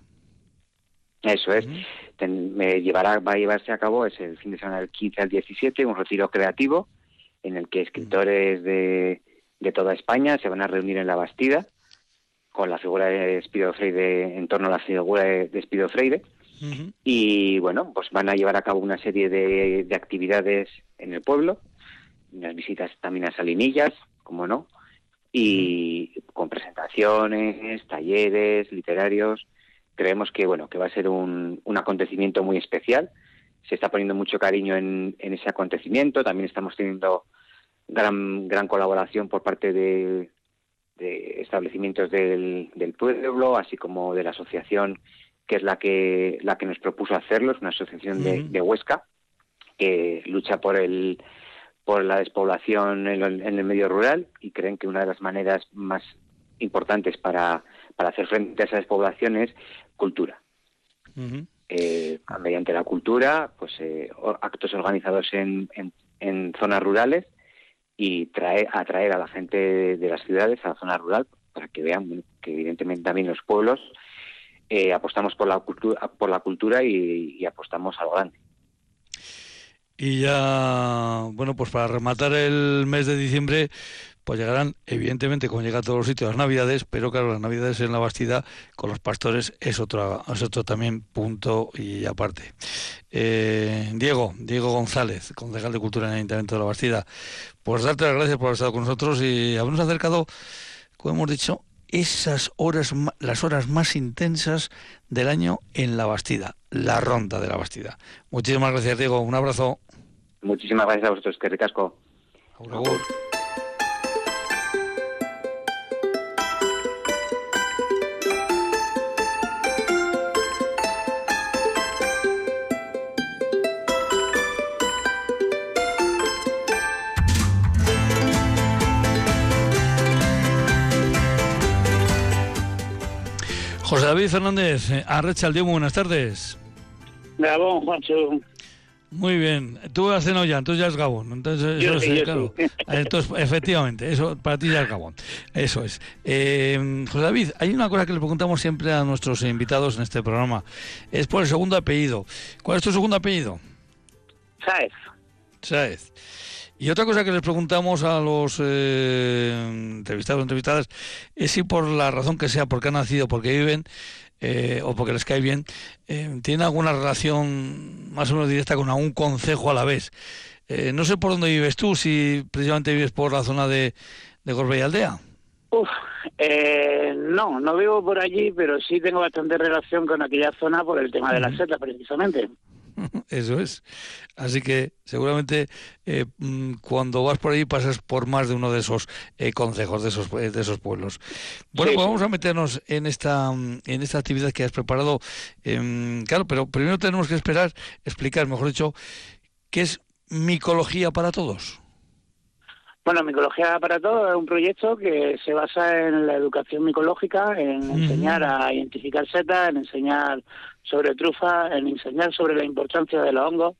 Eso es. me llevará, va a llevarse a cabo es el fin de semana del 15 al 17, un retiro creativo en el que escritores de, de toda España se van a reunir en la Bastida con la figura de Espido Freire, en torno a la figura de, Espido Freire. Y bueno, pues van a llevar a cabo una serie de, de actividades en el pueblo, unas visitas también a Salinillas, como no, y con presentaciones, talleres literarios, creemos que bueno que va a ser un, un acontecimiento muy especial. Se está poniendo mucho cariño en, en, ese acontecimiento. También estamos teniendo gran gran colaboración por parte de, de establecimientos del, del, pueblo así como de la asociación que es la que la que nos propuso hacerlo. Es una asociación de, de, Huesca que lucha por el por la despoblación en, en el medio rural y creen que una de las maneras más importantes para, para hacer frente a esas poblaciones cultura. Eh, mediante la cultura, pues eh, actos organizados en, en, zonas rurales y traer, atraer a la gente de, las ciudades a la zona rural para que vean que evidentemente también los pueblos eh, apostamos por la cultura, por la cultura y, y apostamos a lo grande. Y ya, bueno, pues para rematar el mes de diciembre, pues llegarán, evidentemente, como llega a todos los sitios, las Navidades, pero claro, las Navidades en la Bastida con los pastores es otro, es otro también punto y aparte. Eh, Diego, Diego González, concejal de Cultura en el Ayuntamiento de la Bastida, pues darte las gracias por haber estado con nosotros y habernos acercado, como hemos dicho, esas horas, las horas más intensas del año en la Bastida, la ronda de la Bastida. Muchísimas gracias, Diego. Un abrazo. Muchísimas gracias a vosotros, que ricasco. José David Fernández, eh, Arrecha muy buenas tardes. Gabón, Juancho. Muy bien, tú has cenado ya, entonces ya es Gabón. Entonces, yo sí, yo Sí. entonces, efectivamente, eso para ti ya es Gabón. Eso es. Eh, José David, hay una cosa que le preguntamos siempre a nuestros invitados en este programa. Es por el segundo apellido. ¿Cuál es tu segundo apellido? Saez. Saez. Y otra cosa que les preguntamos a los eh, entrevistados o entrevistadas es si por la razón que sea, porque han nacido, porque viven eh, o porque les cae bien, eh, tienen alguna relación más o menos directa con algún concejo a la vez. Eh, no sé por dónde vives tú, si precisamente vives por la zona de, de Gorbea y Aldea. Uf, no, no vivo por allí, pero sí tengo bastante relación con aquella zona por el tema de las setas, precisamente. Eso es. Así que seguramente eh, mm, cuando vas por ahí pasas por más de uno de esos eh, consejos, de esos, eh, de esos pueblos. Bueno, pues vamos a meternos en esta, mm, en esta actividad que has preparado. Em, claro, pero primero tenemos que esperar, explicar, mejor dicho, qué es micología para todos. Bueno, Micología para Todos es un proyecto que se basa en la educación micológica, en enseñar a identificar setas, en enseñar sobre trufas, en enseñar sobre la importancia de los hongos,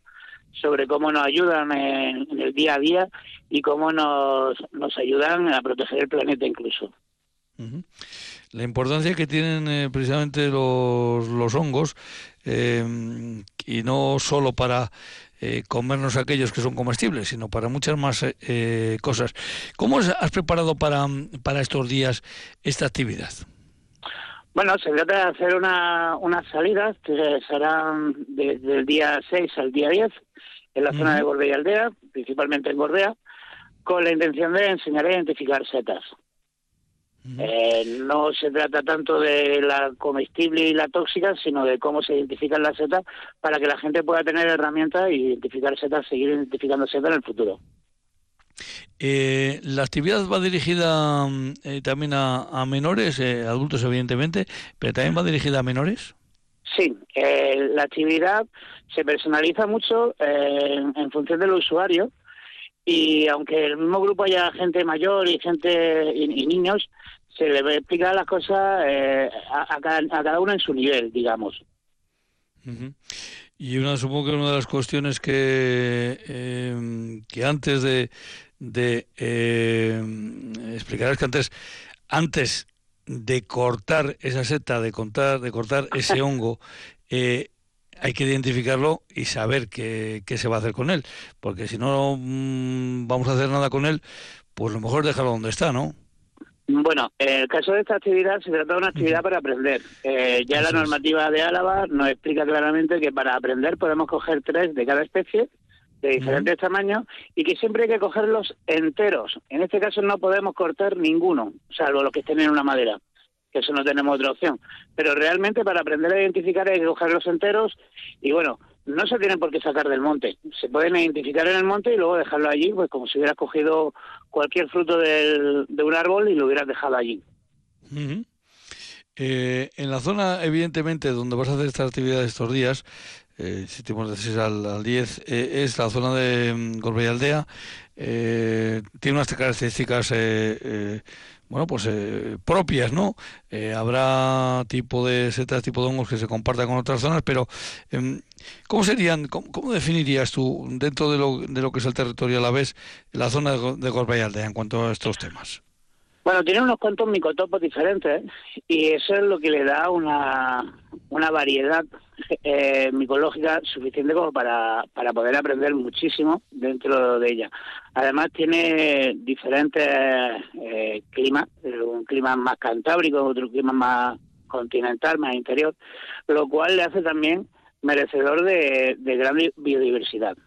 sobre cómo nos ayudan en, el día a día y cómo nos, nos ayudan a proteger el planeta incluso. La importancia que tienen eh, precisamente los, los hongos, eh, y no solo para eh, comernos aquellos que son comestibles, sino para muchas más eh, cosas. ¿Cómo has preparado para, para estos días esta actividad? Bueno, se trata de hacer una, unas salidas que serán desde el día 6 al día 10 en la zona de Gorbea y Aldea, principalmente en Gorbea, con la intención de enseñar a identificar setas. Eh, no se trata tanto de la comestible y la tóxica, sino de cómo se identifican las setas para que la gente pueda tener herramientas y identificar setas, seguir identificando setas en el futuro. Eh, la actividad va dirigida mm, eh, también a, menores, adultos evidentemente, pero también va dirigida a menores. Sí, la actividad se personaliza mucho en función del usuario y aunque el mismo grupo haya gente mayor y gente y, niños, se le explicar las cosas eh, a, cada, uno en su nivel, digamos. Y una supongo que una de las cuestiones que, eh, que antes de, de eh, explicar es que antes, antes de cortar esa seta, de, cortar, de cortar ese hongo, eh, hay que identificarlo y saber qué, qué, se va a hacer con él, porque si no mm, vamos a hacer nada con él, pues lo mejor dejarlo donde está, ¿no? Bueno, en el caso de esta actividad se trata de una actividad para aprender. Eh, ya la normativa de Álava nos explica claramente que para aprender podemos coger tres de cada especie, de diferentes tamaños, y que siempre hay que cogerlos enteros. En este caso no podemos cortar ninguno, salvo los que estén en una madera que eso no tenemos otra opción. Pero realmente para aprender a identificar hay que cogerlos enteros y bueno, no se tienen por qué sacar del monte. Se pueden identificar en el monte y luego dejarlo allí, pues como si hubieras cogido cualquier fruto de un árbol y lo hubieras dejado allí. Eh, en la zona, evidentemente, donde vas a hacer esta actividad estos días, eh, si tenemos de 6 al, 10, eh, es la zona de um, Gorbea y Aldea. Eh, tiene unas características bueno, pues eh, propias, ¿no? Eh, habrá tipo de setas, tipo de hongos que se compartan con otras zonas, pero em, ¿cómo serían, cómo, definirías tú dentro de lo, de lo que es el territorio a la vez la zona de, de en cuanto a estos temas? Bueno, tiene unos cuantos micotopos diferentes y eso es lo que le da una, una variedad eh, micológica suficiente como para, para poder aprender muchísimo dentro de ella. Además tiene diferentes eh, climas, un clima más cantábrico, otro clima más continental, más interior, lo cual le hace también merecedor de, gran biodiversidad.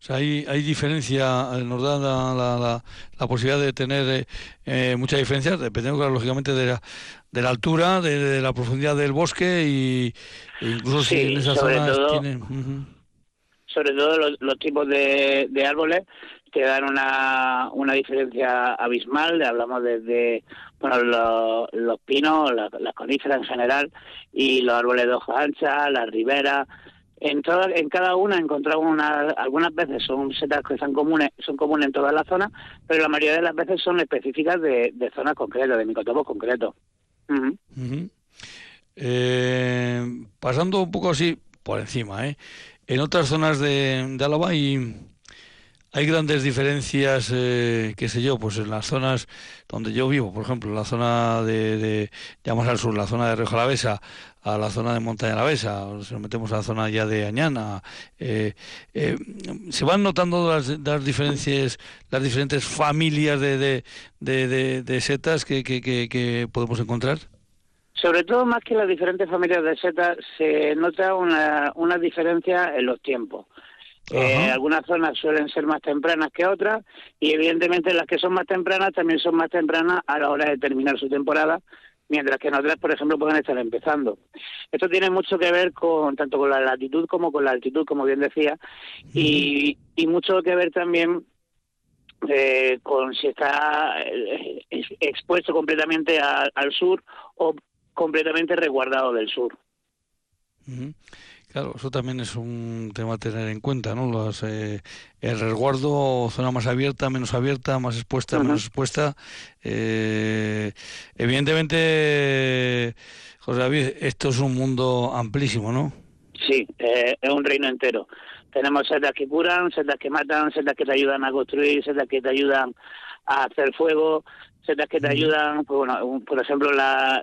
O sea, hay, hay diferencia, eh, nos da la, la, posibilidad de tener eh, eh, mucha diferencia, dependiendo lógicamente de la, de la altura, de, la profundidad del bosque y e incluso si en esas zonas tienen sobre todo los, tipos de, árboles que dan una, una diferencia abismal. Hablamos desde bueno, los, pinos, las, coníferas en general y los árboles de hoja ancha, las riberas. En, todas, en cada una encontramos una, algunas veces son setas que son comunes, son comunes en todas las zonas, pero la mayoría de las veces son específicas de, zonas concretas, de micotopos concretos. Eh, pasando un poco así por encima, ¿eh? en otras zonas de, de Álava hay, hay grandes diferencias, eh, qué sé yo, pues en las zonas donde yo vivo, por ejemplo, la zona de, de ya al sur, la zona de Río Alavesa, a la zona de Montaña Alavesa, o si nos metemos a la zona ya de Añana, eh, eh, se van notando las, diferencias, las diferentes familias de, de, de, setas que, que, que podemos encontrar. Sobre todo, más que las diferentes familias de setas, se nota una, una diferencia en los tiempos. Eh, algunas zonas suelen ser más tempranas que otras y evidentemente las que son más tempranas también son más tempranas a la hora de terminar su temporada, mientras que en otras, por ejemplo, pueden estar empezando. Esto tiene mucho que ver con tanto con la latitud como con la altitud, como bien decía, y, y mucho que ver también eh, con si está eh, expuesto completamente al sur o completamente resguardado del sur. Claro, eso también es un tema a tener en cuenta, ¿no? Los, eh, el resguardo, zona más abierta, menos abierta, más expuesta, menos expuesta. Eh, evidentemente, José David, esto es un mundo amplísimo, ¿no? Sí, eh, es un reino entero. Tenemos setas que curan, setas que matan, setas que te ayudan a construir, setas que te ayudan a hacer fuego, setas que te ayudan, pues bueno, por ejemplo,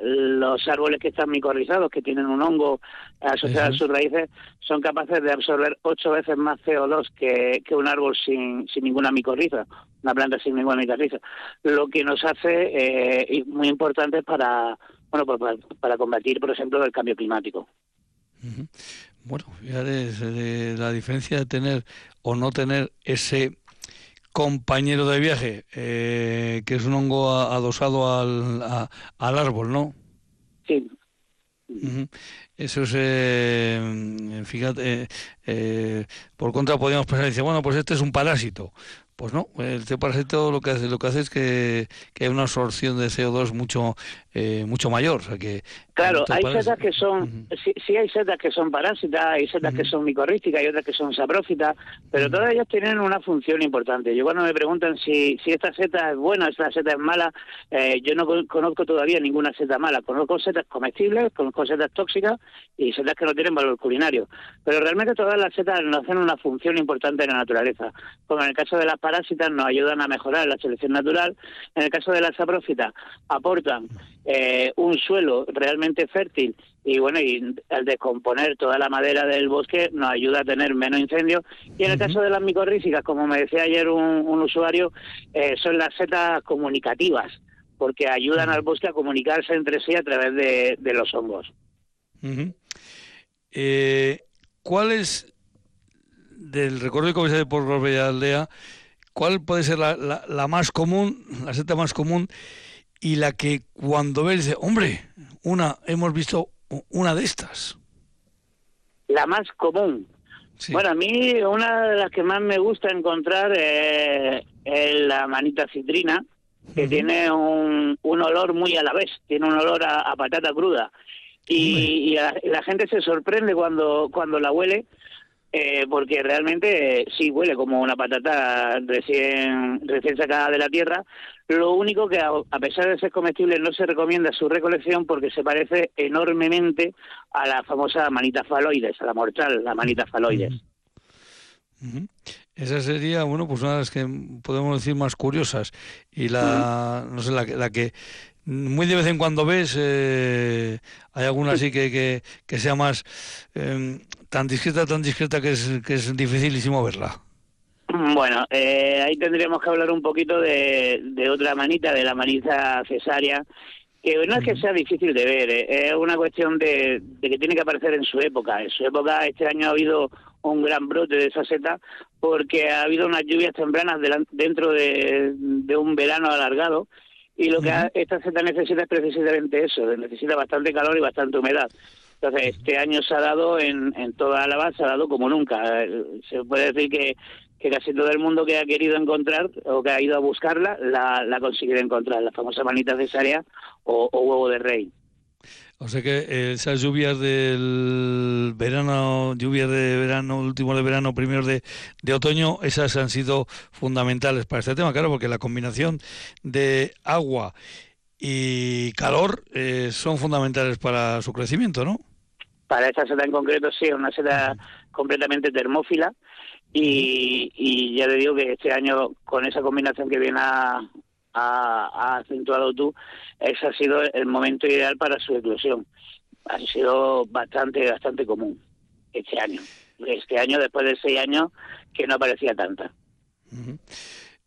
los árboles que están micorrizados, que tienen un hongo asociado a sus raíces, son capaces de absorber ocho veces más CO2 que, que un árbol sin, sin ninguna micorriza, una planta sin ninguna micorriza, lo que nos hace eh, muy importante para, bueno, pues para, combatir, por ejemplo, el cambio climático. Bueno, fíjate la diferencia de tener o no tener ese compañero de viaje, eh, que es un hongo adosado al, al árbol, ¿no? Sí. Eso es, eh, fíjate, eh, por contra podríamos pensar, dice, bueno, pues este es un parásito. Pues no, el parásito lo que hace, lo que hace es que, que hay una absorción de CO2 mucho eh, mucho mayor. O sea que claro, hay setas que son, sí, hay setas que son parásitas, hay setas que son micorrísticas, y otras que son saprófitas, pero todas ellas tienen una función importante. Yo cuando me preguntan si, si esta seta es buena, esta seta es mala, eh, yo no conozco todavía ninguna seta mala. Conozco setas comestibles, conozco setas tóxicas y setas que no tienen valor culinario. Pero realmente todas las setas nos hacen una función importante en la naturaleza. Como en el caso de las parásitas nos ayudan a mejorar la selección natural, en el caso de las saprófitas aportan eh, un suelo realmente fértil y bueno, y al descomponer toda la madera del bosque nos ayuda a tener menos incendios. Y en el caso de las micorrísicas, como me decía ayer un, usuario, eh, son las setas comunicativas, porque ayudan al bosque a comunicarse entre sí a través de, los hongos. Eh, ¿Cuál es, del recorrido que vais por Gorbella Aldea, cuál puede ser la, la más común, la seta más común y la que cuando ves dice, hombre, una, hemos visto una de estas. La más común. Bueno, a mí una de las que más me gusta encontrar es la manita citrina, que tiene un, un, olor muy a la vez, tiene un olor a, patata cruda. Y, la, gente se sorprende cuando, cuando la huele, eh, porque realmente sí huele como una patata recién, recién sacada de la tierra, lo único que, a pesar de ser comestible, no se recomienda su recolección porque se parece enormemente a la famosa manita faloides, a la mortal, la manita faloides. Esa sería, bueno, pues una de las que podemos decir más curiosas y la, no sé, la, que muy de vez en cuando ves, eh, hay alguna así que, que, que sea más em, tan discreta, tan discreta que es, que es dificilísimo verla. Bueno, eh, ahí tendríamos que hablar un poquito de, otra manita, de la manita cesárea, que no es que sea difícil de ver, eh, es una cuestión de, que tiene que aparecer en su época. En su época, este año ha habido un gran brote de esa seta porque ha habido unas lluvias tempranas dentro de, un verano alargado y lo que esta seta necesita es precisamente eso, necesita bastante calor y bastante humedad. Entonces, este año se ha dado en, en toda Álava, se ha dado como nunca. Eh, Se puede decir que, que casi todo el mundo que ha querido encontrar o que ha ido a buscarla, la, la ha conseguido encontrar, la famosa manita cesárea o, o huevo de rey. O sea que eh, esas lluvias del verano, lluvias de verano, último de verano, primeros de, de otoño, esas han sido fundamentales para este tema, claro, porque la combinación de agua y calor eh, son fundamentales para su crecimiento, ¿no? Para esta seta en concreto, sí, es una seta completamente termófila. Y, y ya te digo que este año, con esa combinación que viene a, a, a acentuado tú, ese ha sido el momento ideal para su eclosión. Ha sido bastante, bastante común este año. Este año, después de seis años, que no aparecía tanta.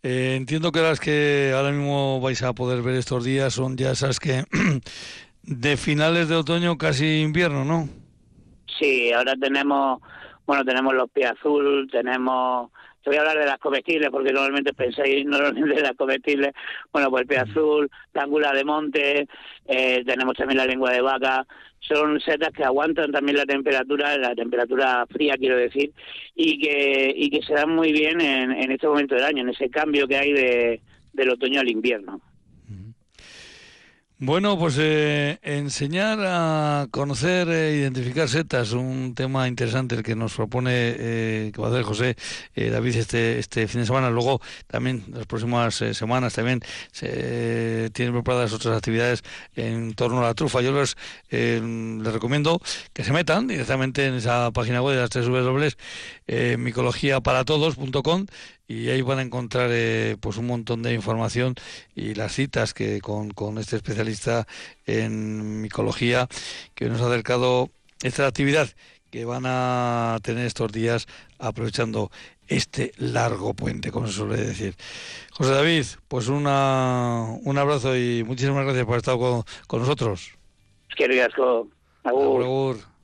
Eh, entiendo que las que ahora mismo vais a poder ver estos días son ya esas que de finales de otoño, casi invierno, ¿no? Sí, ahora tenemos, bueno, tenemos los pies azul, tenemos, te voy a hablar de las comestibles porque normalmente pensáis normalmente de las comestibles, bueno, pues el pie azul, la ángula de monte, eh, tenemos también la lengua de vaca, son setas que aguantan también la temperatura, la temperatura fría quiero decir, y que, y que se dan muy bien en, en este momento del año, en ese cambio que hay de, del otoño al invierno. Bueno, pues eh, enseñar a conocer e identificar setas, un tema interesante el que nos propone, eh, que va a hacer José eh, David este, este fin de semana. Luego también las próximas eh, semanas también se tienen preparadas otras actividades en torno a la trufa. Yo les, les recomiendo que se metan directamente en esa página web de las tres W, eh, micologiaparatodos.com y ahí van a encontrar eh, pues un montón de información y las citas que con, con este especialista en micología que nos ha acercado esta actividad que van a tener estos días aprovechando este largo puente, como se suele decir. José David, pues una, un abrazo y muchísimas gracias por estar con, con nosotros. Que riasco. Agur, agur.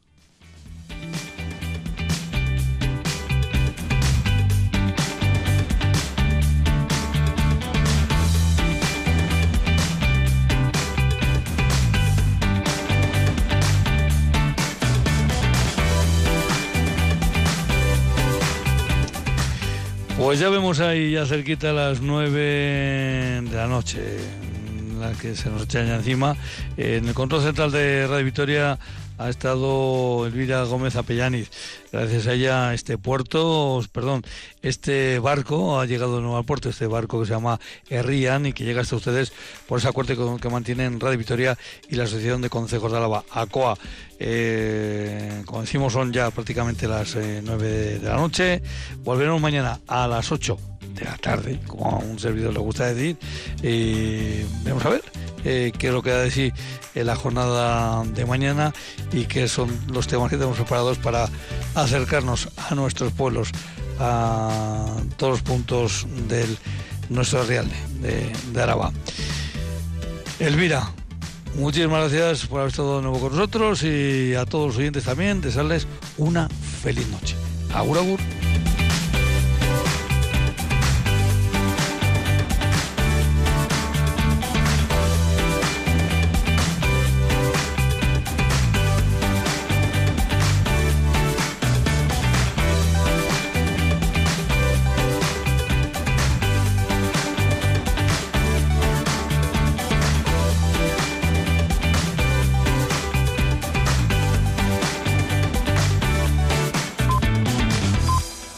Pues ya vemos ahí ya cerquita a las nueve de la noche, la que se nos echa encima. En el control central de Radio Victoria ha estado Elvira Gómez Apellaniz. Gracias a ella este puerto, perdón, este barco ha llegado nuevo al puerto, este barco que se llama Herrian y que llega hasta ustedes por ese acuerdo que, mantienen Radio Victoria y la Asociación de Consejos de Álava, ACOA. Eh, como decimos, son ya prácticamente las eh, 9 de, de la noche. Volveremos mañana a las 8 de la tarde, como a un servidor le gusta decir. Y vamos a ver eh, qué es lo que da de sí en la jornada de mañana y qué son los temas que tenemos preparados para acercarnos a nuestros pueblos, a todos los puntos de nuestro real de, de Araba. Elvira, muchísimas gracias por haber estado de nuevo con nosotros y a todos los oyentes también, desearles una feliz noche. Agur, agur.